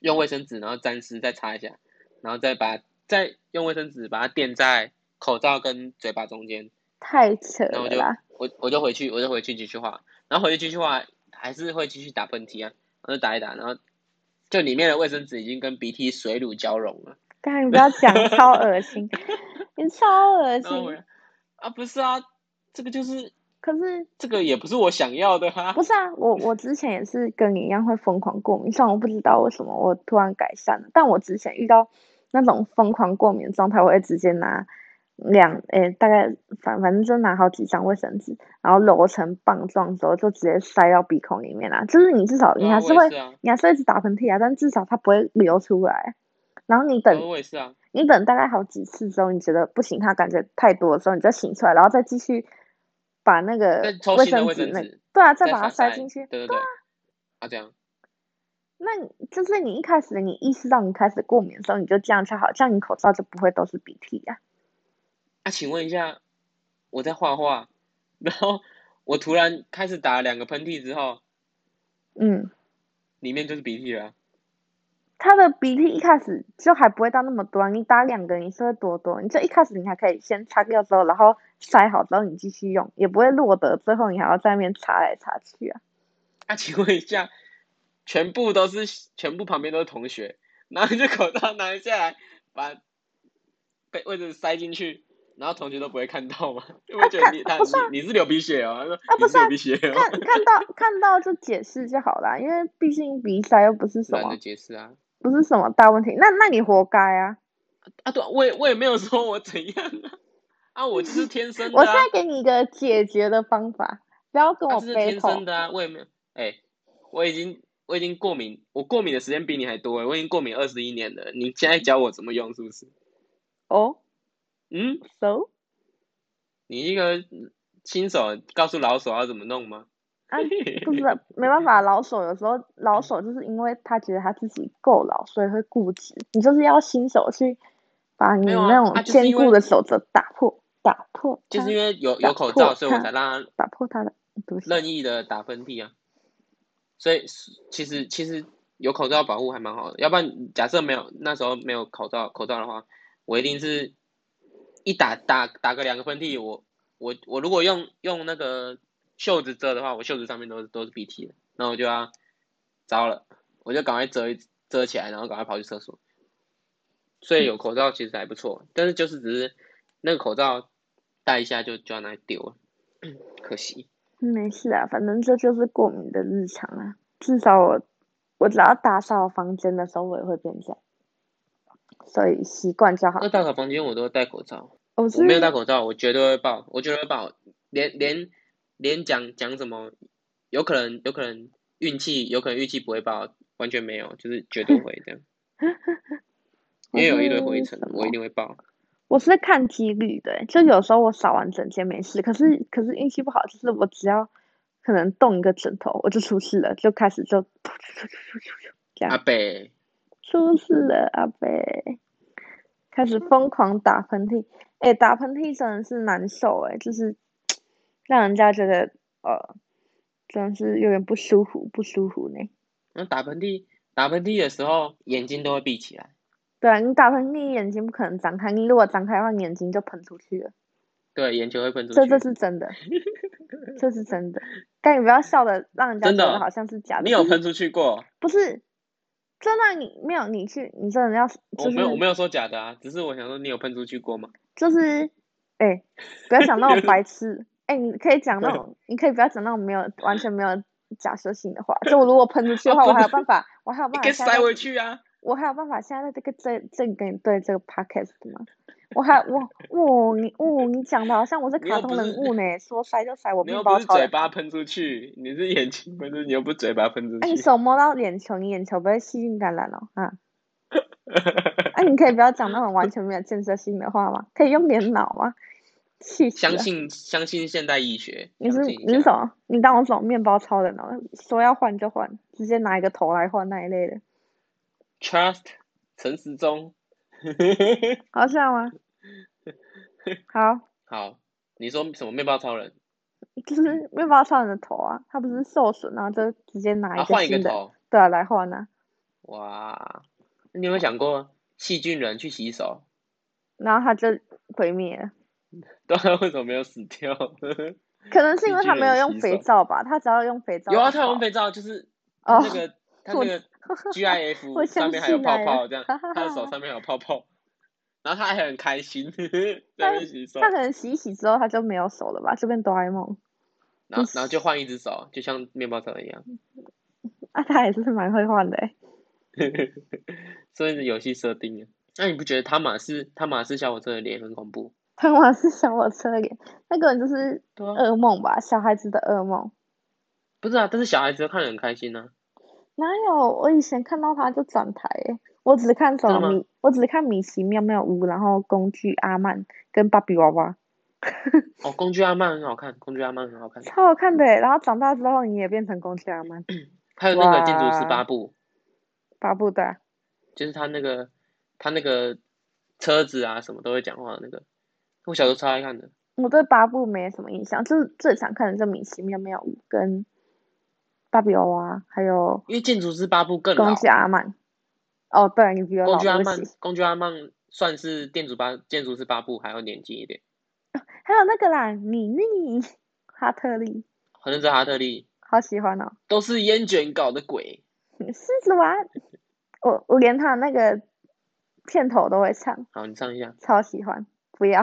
用卫生纸然后沾湿再擦一下，然后再把再用卫生纸把它垫在口罩跟嘴巴中间。太扯了。然后我就我我就回去我就回去继续画，然后回去继续画还是会继续打喷嚏啊，然后打一打，然后就里面的卫生纸已经跟鼻涕水乳交融了。刚才你不要讲，超恶心，你超恶心。啊不是啊。这个就是，可是这个也不是我想要的哈。不是啊，我我之前也是跟你一样会疯狂过敏，虽然我不知道为什么我突然改善了，但我之前遇到那种疯狂过敏的状态，我会直接拿两诶、欸、大概反反正就拿好几张卫生纸，然后揉成棒状之后就直接塞到鼻孔里面啦。就是你至少你还是会，你还是会一直打喷嚏啊，但至少它不会流出来。然后你等，啊、你等大概好几次之后，你觉得不行，它感觉太多的时候，你再醒出来，然后再继续。把那个卫生纸那对啊，再把它塞进去，对对对，啊这样，那就是你一开始你意识到你开始过敏的时候，你就这样就好，这样你口罩就不会都是鼻涕呀。啊，请问一下，我在画画，然后我突然开始打两个喷嚏之后，嗯，里面就是鼻涕了。他的鼻涕一开始就还不会到那么多，你打两个你是会多多，你这一开始你还可以先擦掉之后，然后塞好之后你继续用，也不会落得最后你还要在那边擦来擦去啊。啊，请问一下，全部都是全部旁边都是同学，然后就口罩拿下来，把被位置塞进去，然后同学都不会看到吗？因为觉得你他你你是流鼻血哦，他说啊不是流鼻血哦，看看到看到就解释就好啦，因为毕竟鼻塞又不是什么。解释啊。不是什么大问题，那那你活该啊！啊，对，我也我也没有说我怎样啊，啊，我就是天生的、啊。我现在给你一个解决的方法，不要跟我背、啊、是天生的啊，我也没有，哎、欸，我已经我已经过敏，我过敏的时间比你还多哎，我已经过敏二十一年了，你现在教我怎么用是不是？哦，oh? 嗯，so，你一个新手告诉老手要怎么弄吗？啊，不 是，没办法，老手有时候老手就是因为他觉得他自己够老，所以会固执。你就是要新手去把你那种坚固的守则打破，打破。就是因为有有口罩，所以我才让他打破他的任意的打喷嚏啊。所以其实其实有口罩保护还蛮好的，要不然假设没有那时候没有口罩口罩的话，我一定是一打打打个两个喷嚏，我我我如果用用那个。袖子遮的话，我袖子上面都是都是鼻涕的，那我就要糟了，我就赶快遮一遮起来，然后赶快跑去厕所。所以有口罩其实还不错，但是就是只是那个口罩戴一下就就要拿来丢了，可惜。没事啊，反正这就是过敏的日常啊。至少我我只要打扫房间的时候，我也会变这样，所以习惯就好。那打扫房间我都会戴口罩，我，我没有戴口罩，我绝对会爆，我绝对会爆，连连。连讲讲什么，有可能有可能运气，有可能运气不会爆，完全没有，就是绝对会这样。因为有一堆灰尘，我一定会爆。我是看几率的，就有时候我扫完整间没事，可是可是运气不好，就是我只要可能动一个枕头，我就出事了，就开始就这样。阿伯出事了，阿伯开始疯狂打喷嚏，哎、欸，打喷嚏真的是难受，哎，就是。让人家觉得呃，真是有点不舒服，不舒服呢。那打喷嚏，打喷嚏的时候眼睛都会闭起来。对啊，你打喷嚏眼睛不可能张开，你如果张开的话，你眼睛就喷出去了。对，眼球会喷出去。这这是真的，这是真的。但你不要笑的，让人家觉得好像是假的。你有喷出去过？不是，真的你没有，你去，你真的要。就是、我没有，我没有说假的啊，只是我想说，你有喷出去过吗？就是，哎、欸，不要想那种白痴。哎、欸，你可以讲那种，你可以不要讲那种没有完全没有假设性的话。就我如果喷出去的话，我还有办法，我还有办法。塞回去啊！我还有办法现在在这个正正跟你对这个 podcast 吗？我还我哦你哦你讲的好像我是卡通人物呢，说塞就塞，我面包超人。你又不是嘴巴喷出去，你是眼睛喷出去，你又不是嘴巴喷出去。哎，你手摸到眼球，你眼球不会细菌感染哦，啊。哎，你可以不要讲那种完全没有建设性的话吗？可以用点脑吗？相信相信现代医学。你是你是什么？你当我什么面包超人哦？说要换就换，直接拿一个头来换那一类的。Trust 陈时中。好笑吗？好。好，你说什么面包超人？就是面包超人的头啊，他不是受损，然后就直接拿一个新的，啊、对啊，来换啊。哇，你有没有想过细菌人去洗手？然后他就毁灭了。对啊，为什么没有死掉？可能是因为他没有用肥皂吧，他只要用肥皂。有啊，他用肥皂，就是那个、oh, 他那个 GIF 上面还有泡泡，这样他的手上面有泡泡，然后他还很开心在那洗手。他可能洗一洗之后他就没有手了吧，就变哆啦 A 梦。然后然后就换一只手，就像面包车一样。啊，他也是蛮会换的哎。所以是游戏设定啊。那你不觉得他马是他马是小火车的脸很恐怖？汤玛士小火车脸，那个人就是噩梦吧？小孩子的噩梦。不是啊，但是小孩子都看得很开心呢、啊。哪有？我以前看到他就转台诶，我只看什么米，我只看米奇妙妙屋，然后工具阿曼跟芭比娃娃。哦，工具阿曼很好看，工具阿曼很好看。超好看的，然后长大之后你也变成工具阿曼。还有那个建筑师八部。八部的。就是他那个，他那个车子啊，什么都会讲话的那个。我小时候超爱看的。我对八部没什么印象，就是最常看的就米奇妙妙屋跟。芭比娃娃，还有因为建筑师八部更老。工具阿曼，哦，对，你比较老。工具阿曼，工具阿曼算是建筑八建筑师八部还要年轻一点。还有那个啦，米妮，哈特利。好像是哈特利。好喜欢哦。都是烟卷搞的鬼。狮子丸，我我连他那个片头都会唱。好，你唱一下。超喜欢，不要。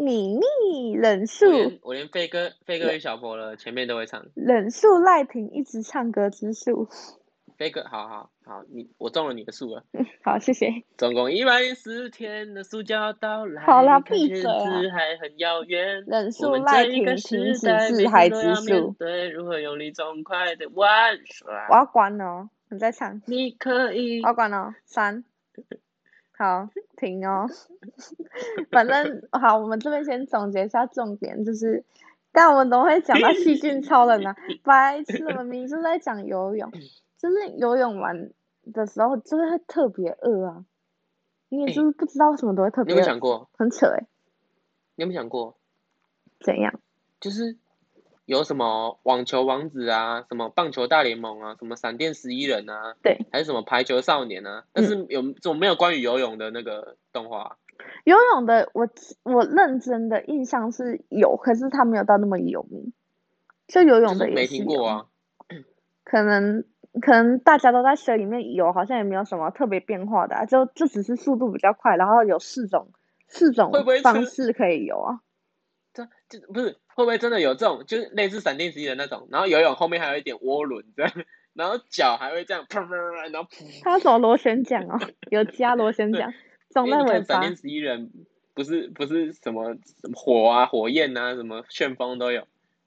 米粒忍术，我连飞哥飞哥与小佛了前面都会唱。忍术赖平一直唱歌之术。飞哥，好好好，你我中了你的数了。嗯，好，谢谢。总共一百零四天的暑假到来，好啦，闭嘴啊！还很遥远。忍术赖平停止自嗨之术。对，如何用力痛快的玩耍？我要关了哦，你在唱。你可以。我要关了哦，三。好，停哦。反正好，我们这边先总结一下重点，就是，但我们都会讲到细菌超人啊，白痴，我们明明就在讲游泳。就是游泳完的时候，就是会特别饿啊！你也就是不知道为什么都会特别饿。你有没有想过？很扯哎！你有没有想过？怎样？就是有什么网球王子啊，什么棒球大联盟啊，什么闪电十一人啊，对，还是什么排球少年啊？但是有怎么没有关于游泳的那个动画？游泳的，我我认真的印象是有，可是他没有到那么有名。就游泳的也没听过啊？可能。可能大家都在水里面游，好像也没有什么特别变化的，啊，就就只是速度比较快，然后有四种四种方式可以游啊。这这不是会不会真的有这种，就是类似闪电十一的那种，然后游泳后面还有一点涡轮这样，然后脚还会这样砰砰，然后噗。他什么螺旋桨哦？有加螺旋桨，总在尾巴。闪电十一人不是不是什么什么火啊火焰啊什么旋风都有，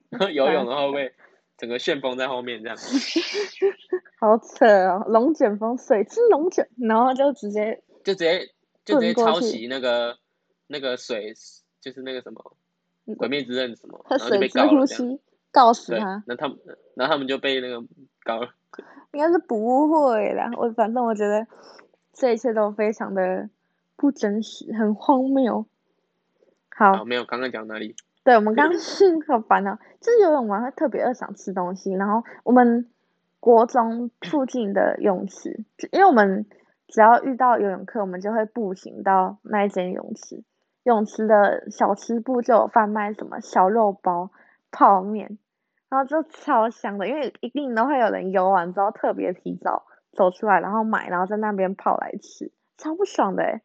然 后游泳的话会。整个旋风在后面这样，好扯哦！龙卷风，水之龙卷，然后就直接就直接就直接抄袭那个那个水，就是那个什么鬼灭之刃什么，然后就被告了这样，告死他。那他们，然后他们就被那个告了。应该是不会啦，我反正我觉得这一切都非常的不真实，很荒谬。好，好没有，刚刚讲哪里？对，我们刚刚 好烦恼，就是游泳完会特别饿想吃东西，然后我们国中附近的泳池，因为我们只要遇到游泳课，我们就会步行到那一间泳池，泳池的小吃部就有贩卖什么小肉包、泡面，然后就超香的，因为一定都会有人游完之后特别提早走出来，然后买，然后在那边泡来吃，超不爽的诶。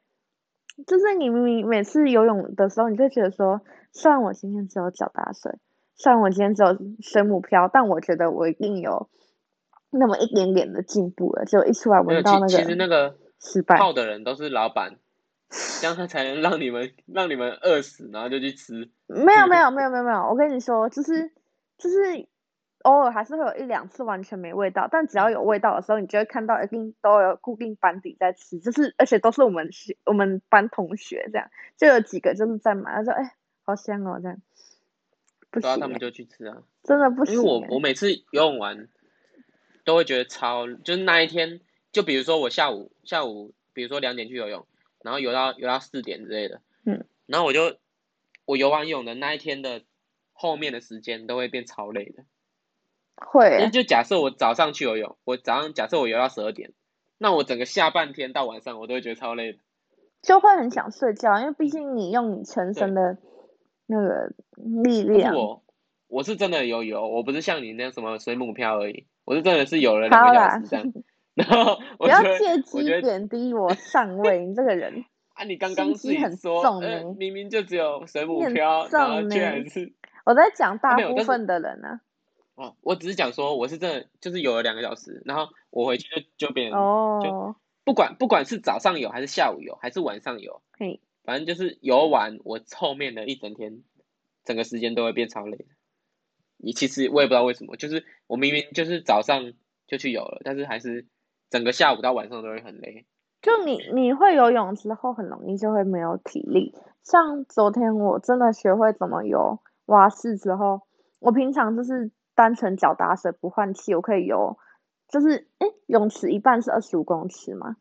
就是你明明每次游泳的时候，你就觉得说，虽然我今天只有脚打水，虽然我今天只有水母漂，但我觉得我一定有那么一点点的进步了。就一出来闻到那个，其实那个失败泡的人都是老板。这样他才能让你们让你们饿死，然后就去吃。没有没有没有没有没有，我跟你说，就是就是偶尔还是会有一两次完全没味道，但只要有味道的时候，你就会看到一定都有固定班底在吃，就是而且都是我们学我们班同学这样，就有几个就是在买，他说哎好香哦这样。不行，他们就去吃啊。真的不行。因为我我每次游泳完都会觉得超，就是那一天，就比如说我下午下午，比如说两点去游泳。然后游到游到四点之类的，嗯，然后我就我游完泳的那一天的后面的时间都会变超累的，会。就假设我早上去游泳，我早上假设我游到十二点，那我整个下半天到晚上我都会觉得超累的，就会很想睡觉，因为毕竟你用你全身的那个力量。我我是真的有游，我不是像你那样什么水母漂而已，我是真的是游了两个小时这样。然后不要借机贬低我上位，你这个人 啊！你刚刚是很重诶，明明就只有水母漂，然后居然是我在讲大部分的人呢。哦，我只是讲说我是真的，就是游了两个小时，然后我回去就就变哦，就不管不管是早上游还是下午游还是晚上游，嘿，反正就是游完，我后面的一整天，整个时间都会变超累。你其实我也不知道为什么，就是我明明就是早上就去游了，但是还是。整个下午到晚上都会很累，就你你会游泳之后很容易就会没有体力。像昨天我真的学会怎么游蛙式之后，我平常就是单纯脚打水不换气，我可以游，就是诶泳池一半是二十五公尺吗？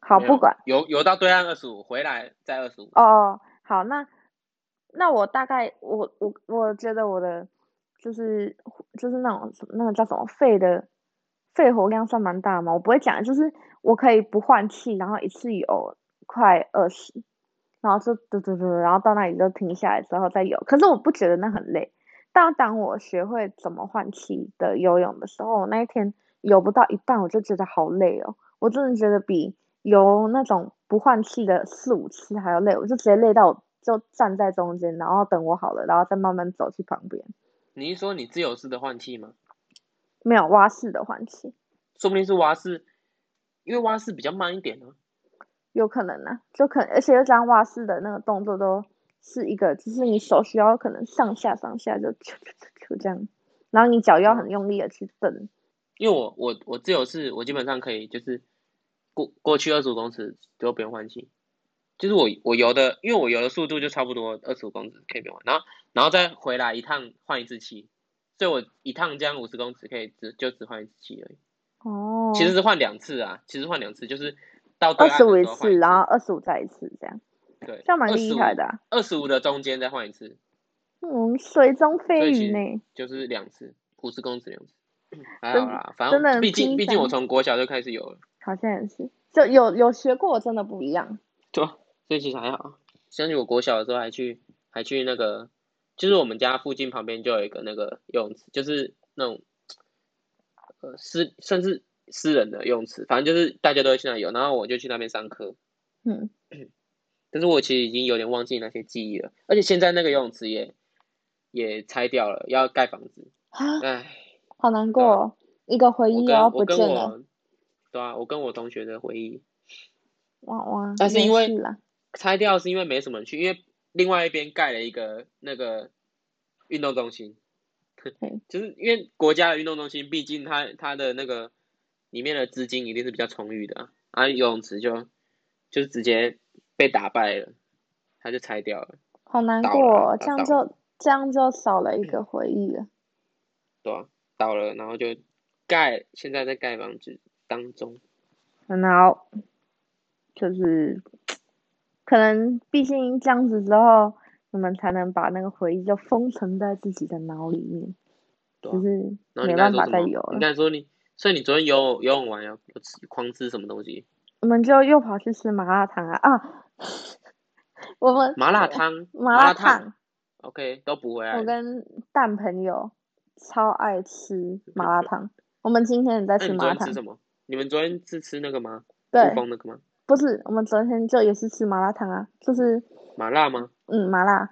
好，不管游游到对岸二十五，回来再二十五。哦，好，那那我大概我我我觉得我的就是就是那种那个叫什么肺的。肺活量算蛮大嘛，我不会讲，就是我可以不换气，然后一次游快二十，然后就嘟嘟嘟，然后到那里就停下来之后再游。可是我不觉得那很累。但当我学会怎么换气的游泳的时候，我那一天游不到一半，我就觉得好累哦。我真的觉得比游那种不换气的四五次还要累，我就直接累到就站在中间，然后等我好了，然后再慢慢走去旁边。你是说你自由式的换气吗？没有蛙式的换气，说不定是蛙式，因为蛙式比较慢一点呢、啊。有可能呢、啊，就可能，而且又加上蛙式的那个动作都是一个，就是你手需要可能上下上下就就就这样，然后你脚要很用力的去蹬。因为我我我自由式，我基本上可以就是过过去二十五公尺就不用换气，就是我我游的，因为我游的速度就差不多二十五公尺可以不用换，然后然后再回来一趟换一次气。所以我一趟这样五十公尺可以只就只换一次气而已。哦。其实是换两次啊，其实换两次就是到二十五一次，然后二十五再一次这样。对。这样蛮厉害的、啊。二十五的中间再换一次。嗯，水中飞鱼呢？就是两次，五十公尺两次。还好啦，反正毕竟毕竟我从国小就开始有了。好像也是，就有有学过，真的不一样。对，所以其实还好。相信我国小的时候还去还去那个。就是我们家附近旁边就有一个那个游泳池，就是那种呃私甚至私人的游泳池，反正就是大家都会去那游，然后我就去那边上课。嗯，但是我其实已经有点忘记那些记忆了，而且现在那个游泳池也也拆掉了，要盖房子。唉，好难过，哦，一个回忆要不见了。对啊，我跟我同学的回忆。哇哇！但是因为拆掉是因为没什么人去，因为。另外一边盖了一个那个运动中心，就是因为国家的运动中心，毕竟它它的那个里面的资金一定是比较充裕的啊，啊游泳池就就直接被打败了，它就拆掉了。好难过哦，这样就这样就少了一个回忆了。对啊，倒了，然后就盖，现在在盖房子当中。很好，就是。可能毕竟这样子之后，我们才能把那个回忆就封存在自己的脑里面，对啊、就是没办法再游了。你刚才说你，所以你昨天游游泳完要吃狂吃什么东西？我们就又跑去吃麻辣烫啊啊！我们麻辣烫，麻辣烫，OK，都不会爱。我跟蛋朋友超爱吃麻辣烫。我们今天也在吃麻辣烫。吃什么？你们昨天是吃那个吗？对，那个吗？不是，我们昨天就也是吃麻辣烫啊，就是麻辣吗？嗯，麻辣，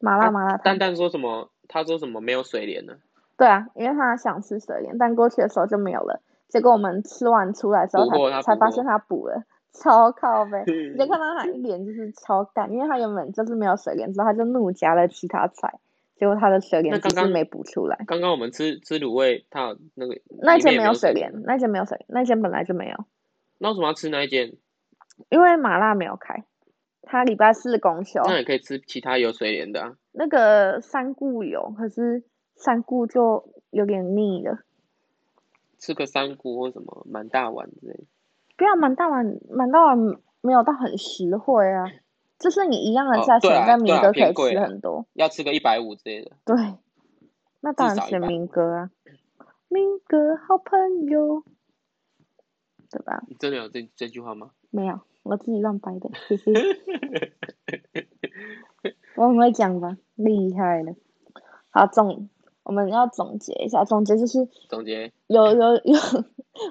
麻辣麻辣烫。蛋蛋说什么？他说什么没有水莲呢？对啊，因为他想吃水莲，但过去的时候就没有了。结果我们吃完出来之后才才发现他补了，超靠北。你就看到他一脸就是超干，因为他原本就是没有水莲，之后他就怒加了其他菜，结果他的水莲只是没补出来。刚刚我们吃吃卤味，他那个那一间没有水莲，那一间没有水，那一间本来就没有。那为什么要吃那一间？因为麻辣没有开，他礼拜四公休。那也可以吃其他有水莲的啊。那个三顾有，可是三顾就有点腻了。吃个三顾或什么满大碗之类的。不要满大碗，满大碗没有到很实惠啊。就是你一样的价钱，在明哥可以吃很多。要吃个一百五之类的。对，那当然选明哥啊。明哥好朋友，对吧？你真的有这这句话吗？没有，我自己乱掰的。我很会讲吧？厉害了。好，总我们要总结一下，总结就是总结有有有，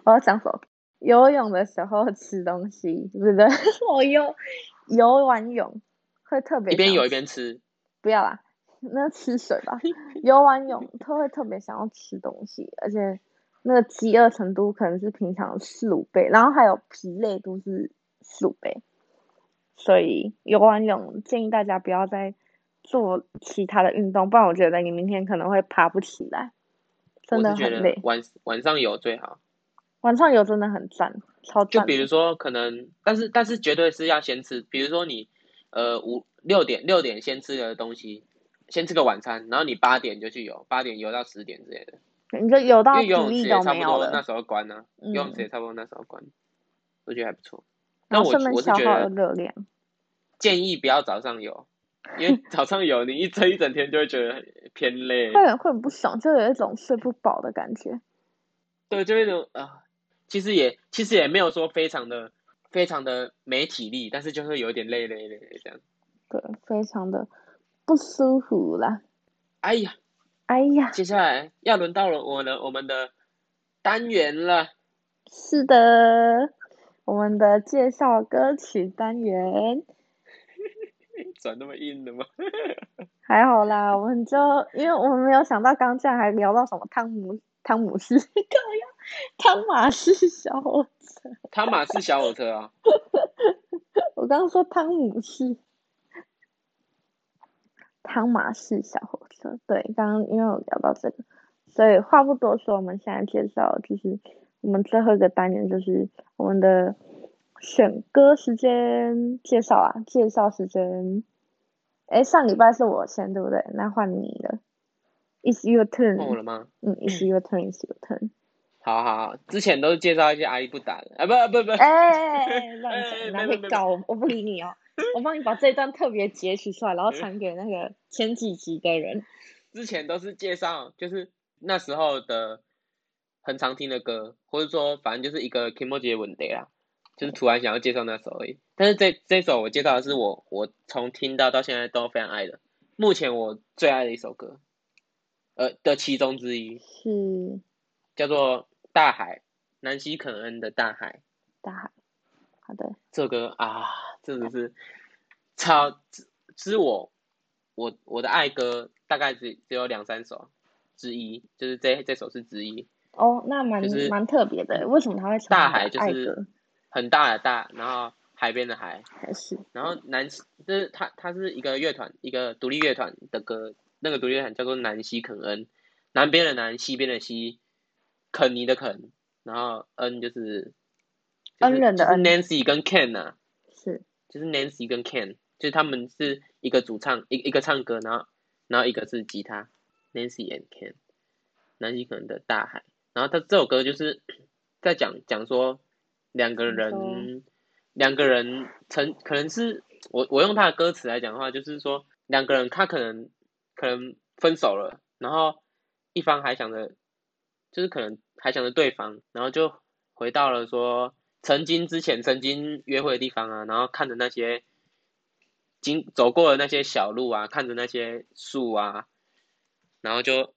我要讲什么？游泳的时候吃东西，是不对？我游游完泳会特别一边游一边吃，不要啦，那吃水吧。游完泳他会特别想要吃东西，而且那个饥饿程度可能是平常四五倍，然后还有疲累都是四五倍，所以游完泳建议大家不要再做其他的运动，不然我觉得你明天可能会爬不起来，真的很累。晚晚上游最好。晚上游真的很赞，超赞。就比如说，可能，但是但是绝对是要先吃。比如说你，呃，五六点六点先吃的东西，先吃个晚餐，然后你八点就去游，八点游到十点之类的。你就游到游泳池也差不多那时候关呢、啊，游泳池也差不多那时候关，我觉得还不错。那我我是觉得建议不要早上游，因为 早上游你一整一整天就会觉得偏累，会会很不爽，就有一种睡不饱的感觉。对，就那种啊。呃其实也其实也没有说非常的非常的没体力，但是就是有点累累累这样。对，非常的不舒服啦。哎呀，哎呀，接下来要轮到了我的我们的单元了。是的，我们的介绍歌曲单元。转那么硬的吗？还好啦，我们就因为我们没有想到刚才还聊到什么汤姆。汤姆斯，这样，汤马士小火车，汤马士小火车啊！我刚刚说汤姆斯，汤马士小火车，对，刚刚因为我聊到这个，所以话不多说，我们现在介绍就是我们最后一个单元，就是我们的选歌时间介绍啊，介绍时间。哎，上礼拜是我先对不对？那换你了。It's your turn。我了吗？嗯，It's your turn. It's your turn。好好好，之前都是介绍一些阿姨不打的，啊不不不，哎哎哎，乱讲，哪会搞我？我不理你哦，我帮你把这一段特别截取出来，然后传给那个前几集的人。之前都是介绍，就是那时候的很常听的歌，或者说反正就是一个 Kimoji 的问题啦，就是突然想要介绍那首而已。但是这这首我介绍的是我我从听到到现在都非常爱的，目前我最爱的一首歌。呃的其中之一是叫做《大海》，南希肯恩的《大海》。大海，好的。这歌啊，真的是超，其实我我我的爱歌大概只只有两三首之一，就是这这首是之一。哦，那蛮、就是、蛮特别的，为什么他会唱大海？就是很大的大，然后海边的海。还是。然后南西，就是他他是一个乐团，一个独立乐团的歌。那个独立乐团叫做南西肯恩，南边的南，西边的西，肯尼的肯，然后恩就是，恩人的恩。就是 Nancy 跟 Ken 啊，是，就是 Nancy 跟 Ken，就是他们是一个主唱，一一个唱歌，然后然后一个是吉他，Nancy and Ken，南极可能的大海，然后他这首歌就是在讲讲说两个人，两个人曾可能是我我用他的歌词来讲的话，就是说两个人他可能。可能分手了，然后一方还想着，就是可能还想着对方，然后就回到了说曾经之前曾经约会的地方啊，然后看着那些经走过的那些小路啊，看着那些树啊，然后就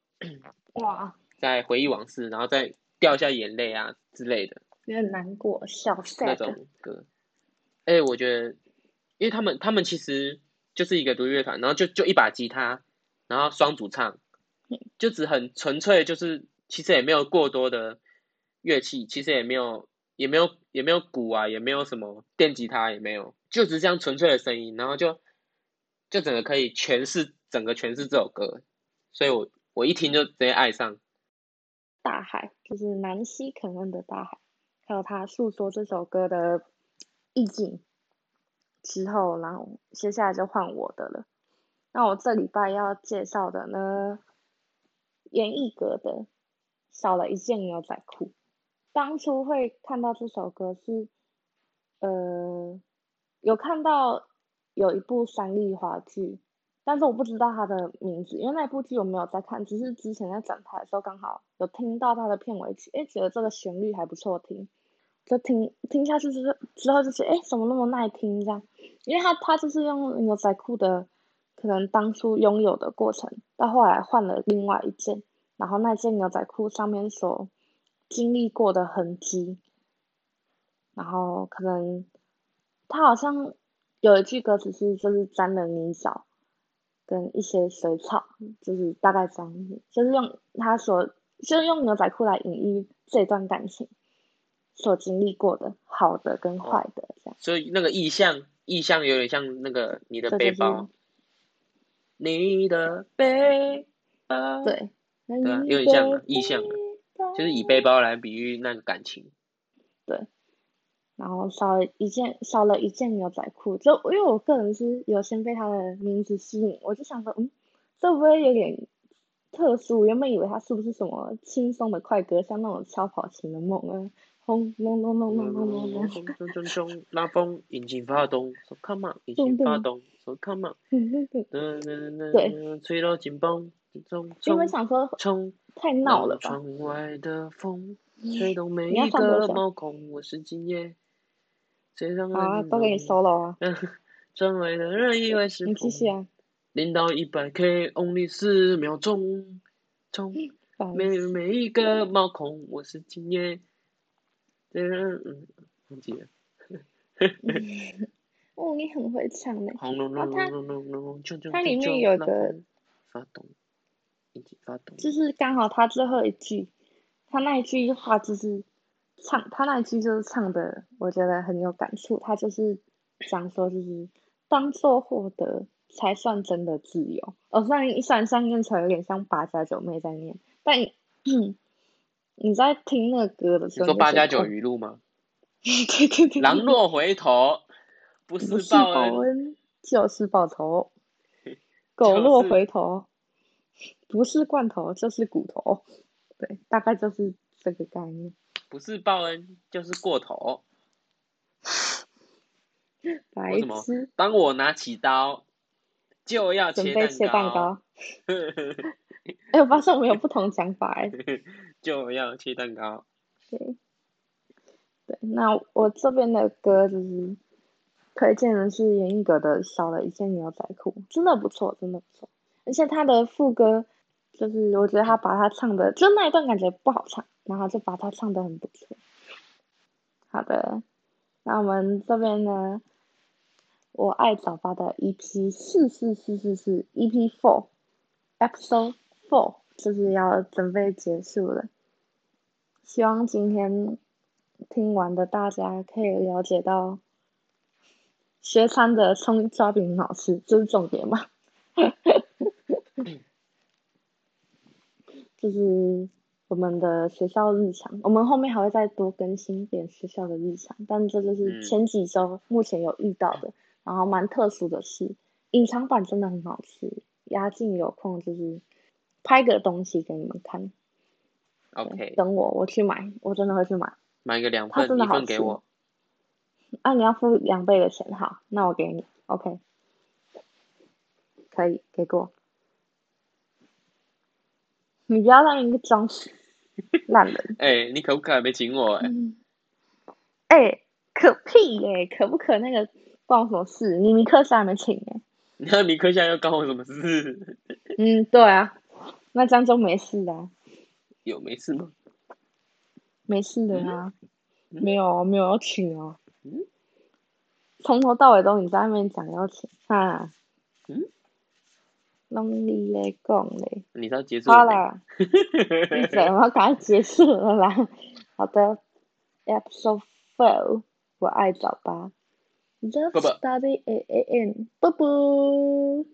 哇，在回忆往事，然后再掉下眼泪啊之类的，有点难过，小那种歌。哎、欸，我觉得，因为他们他们其实就是一个独立乐团，然后就就一把吉他，然后双主唱，就只很纯粹，就是其实也没有过多的乐器，其实也没有也没有也没有鼓啊，也没有什么电吉他，也没有，就只是这样纯粹的声音，然后就就整个可以诠释整个诠释这首歌，所以我我一听就直接爱上。大海就是南西肯恩的大海，还有他诉说这首歌的。意境之后，然后接下来就换我的了。那我这礼拜要介绍的呢，阎奕格的少了一件牛仔裤。当初会看到这首歌是，呃，有看到有一部三立华剧，但是我不知道它的名字，因为那部剧我没有在看，只是之前在展台的时候刚好有听到它的片尾曲，诶，觉得这个旋律还不错听。就听听下去之之后就是哎，怎么那么耐听这样？因为它它就是用牛仔裤的，可能当初拥有的过程，到后来换了另外一件，然后那件牛仔裤上面所经历过的痕迹，然后可能他好像有一句歌词是就是沾了泥沼，跟一些水草，就是大概这样子，就是用他所就是用牛仔裤来隐喻这段感情。所经历过的好的跟坏的这样，所以那个意象，意象有点像那个你的背包，你的背包，对，对啊，有点像意象，就是以背包来比喻那个感情。对，然后少了一件，少了一件牛仔裤，就因为我个人是有先被他的名字吸引，我就想说，嗯，这不会有点特殊？原本以为他是不是什么轻松的快歌，像那种超跑型的梦啊。轰隆隆隆隆隆隆隆，轰隆隆隆隆，拉风引擎发动，So come on，引擎发动，So come on，噔噔噔，吹到紧绷，冲冲冲，太闹了吧？窗外的风，吹动每一个毛孔，我是今夜最让人。啊，都给你 solo 啊！窗外的人以为是你继续啊！零到一百 K，only 四秒钟，冲每每一个毛孔，我是今夜。嗯嗯，忘记了。哦，你很会唱呢。轰隆隆隆隆隆，它里面有个发动，引擎发动。就是刚好他最后一句，他那一句话就是唱，他那一句就是唱的，我觉得很有感触。他就是想说，就是当做获得才算真的自由。哦，虽然一闪闪念起来有点像八加九妹在念，但。你在听那个歌的时候，你说八加九语录吗？对对对。狼若回头，不是报恩，就是报仇。狗若回头，不是罐头就是骨头。对，大概就是这个概念。不是报恩，就是过头。白痴。当我拿起刀，就要切蛋糕。准备切蛋糕。哎、欸，我发现我们有不同想法哎。就要切蛋糕。对。对，那我这边的歌就是推荐的是严艺格的《少了一件牛仔裤》，真的不错，真的不错。而且他的副歌，就是我觉得他把他唱的，就那一段感觉不好唱，然后就把他唱的很不错。好的，那我们这边呢，我爱早八的 EP 四四四四四 EP four episode。Four 就是要准备结束了，希望今天听完的大家可以了解到，学餐的葱抓饼很好吃，这是重点嘛？就是我们的学校日常，我们后面还会再多更新一点学校的日常，但这就是前几周目前有遇到的，然后蛮特殊的是，隐藏版真的很好吃，压境有空就是。拍个东西给你们看，OK，等我，我去买，我真的会去买。买个两份，一份给我。啊，你要付两倍的钱，好，那我给你，OK，可以给过。你不要让一个装死烂人。哎、欸，你可不可还没请我哎、欸？哎、欸，可屁哎、欸，可不可那个关我什么事？你尼克夏还没请哎。那尼克夏又关我什么事？嗯，对啊，那这样就没事啊。有没事吗？没事的啊，嗯、没有没有要请啊。嗯。从头到尾都你在那边讲要请哈。嗯。拢你来讲嘞。你要结束好了。闭嘴！我要赶快结束了啦。好的。Episode four，我爱早八。Love study A A N，啵啵。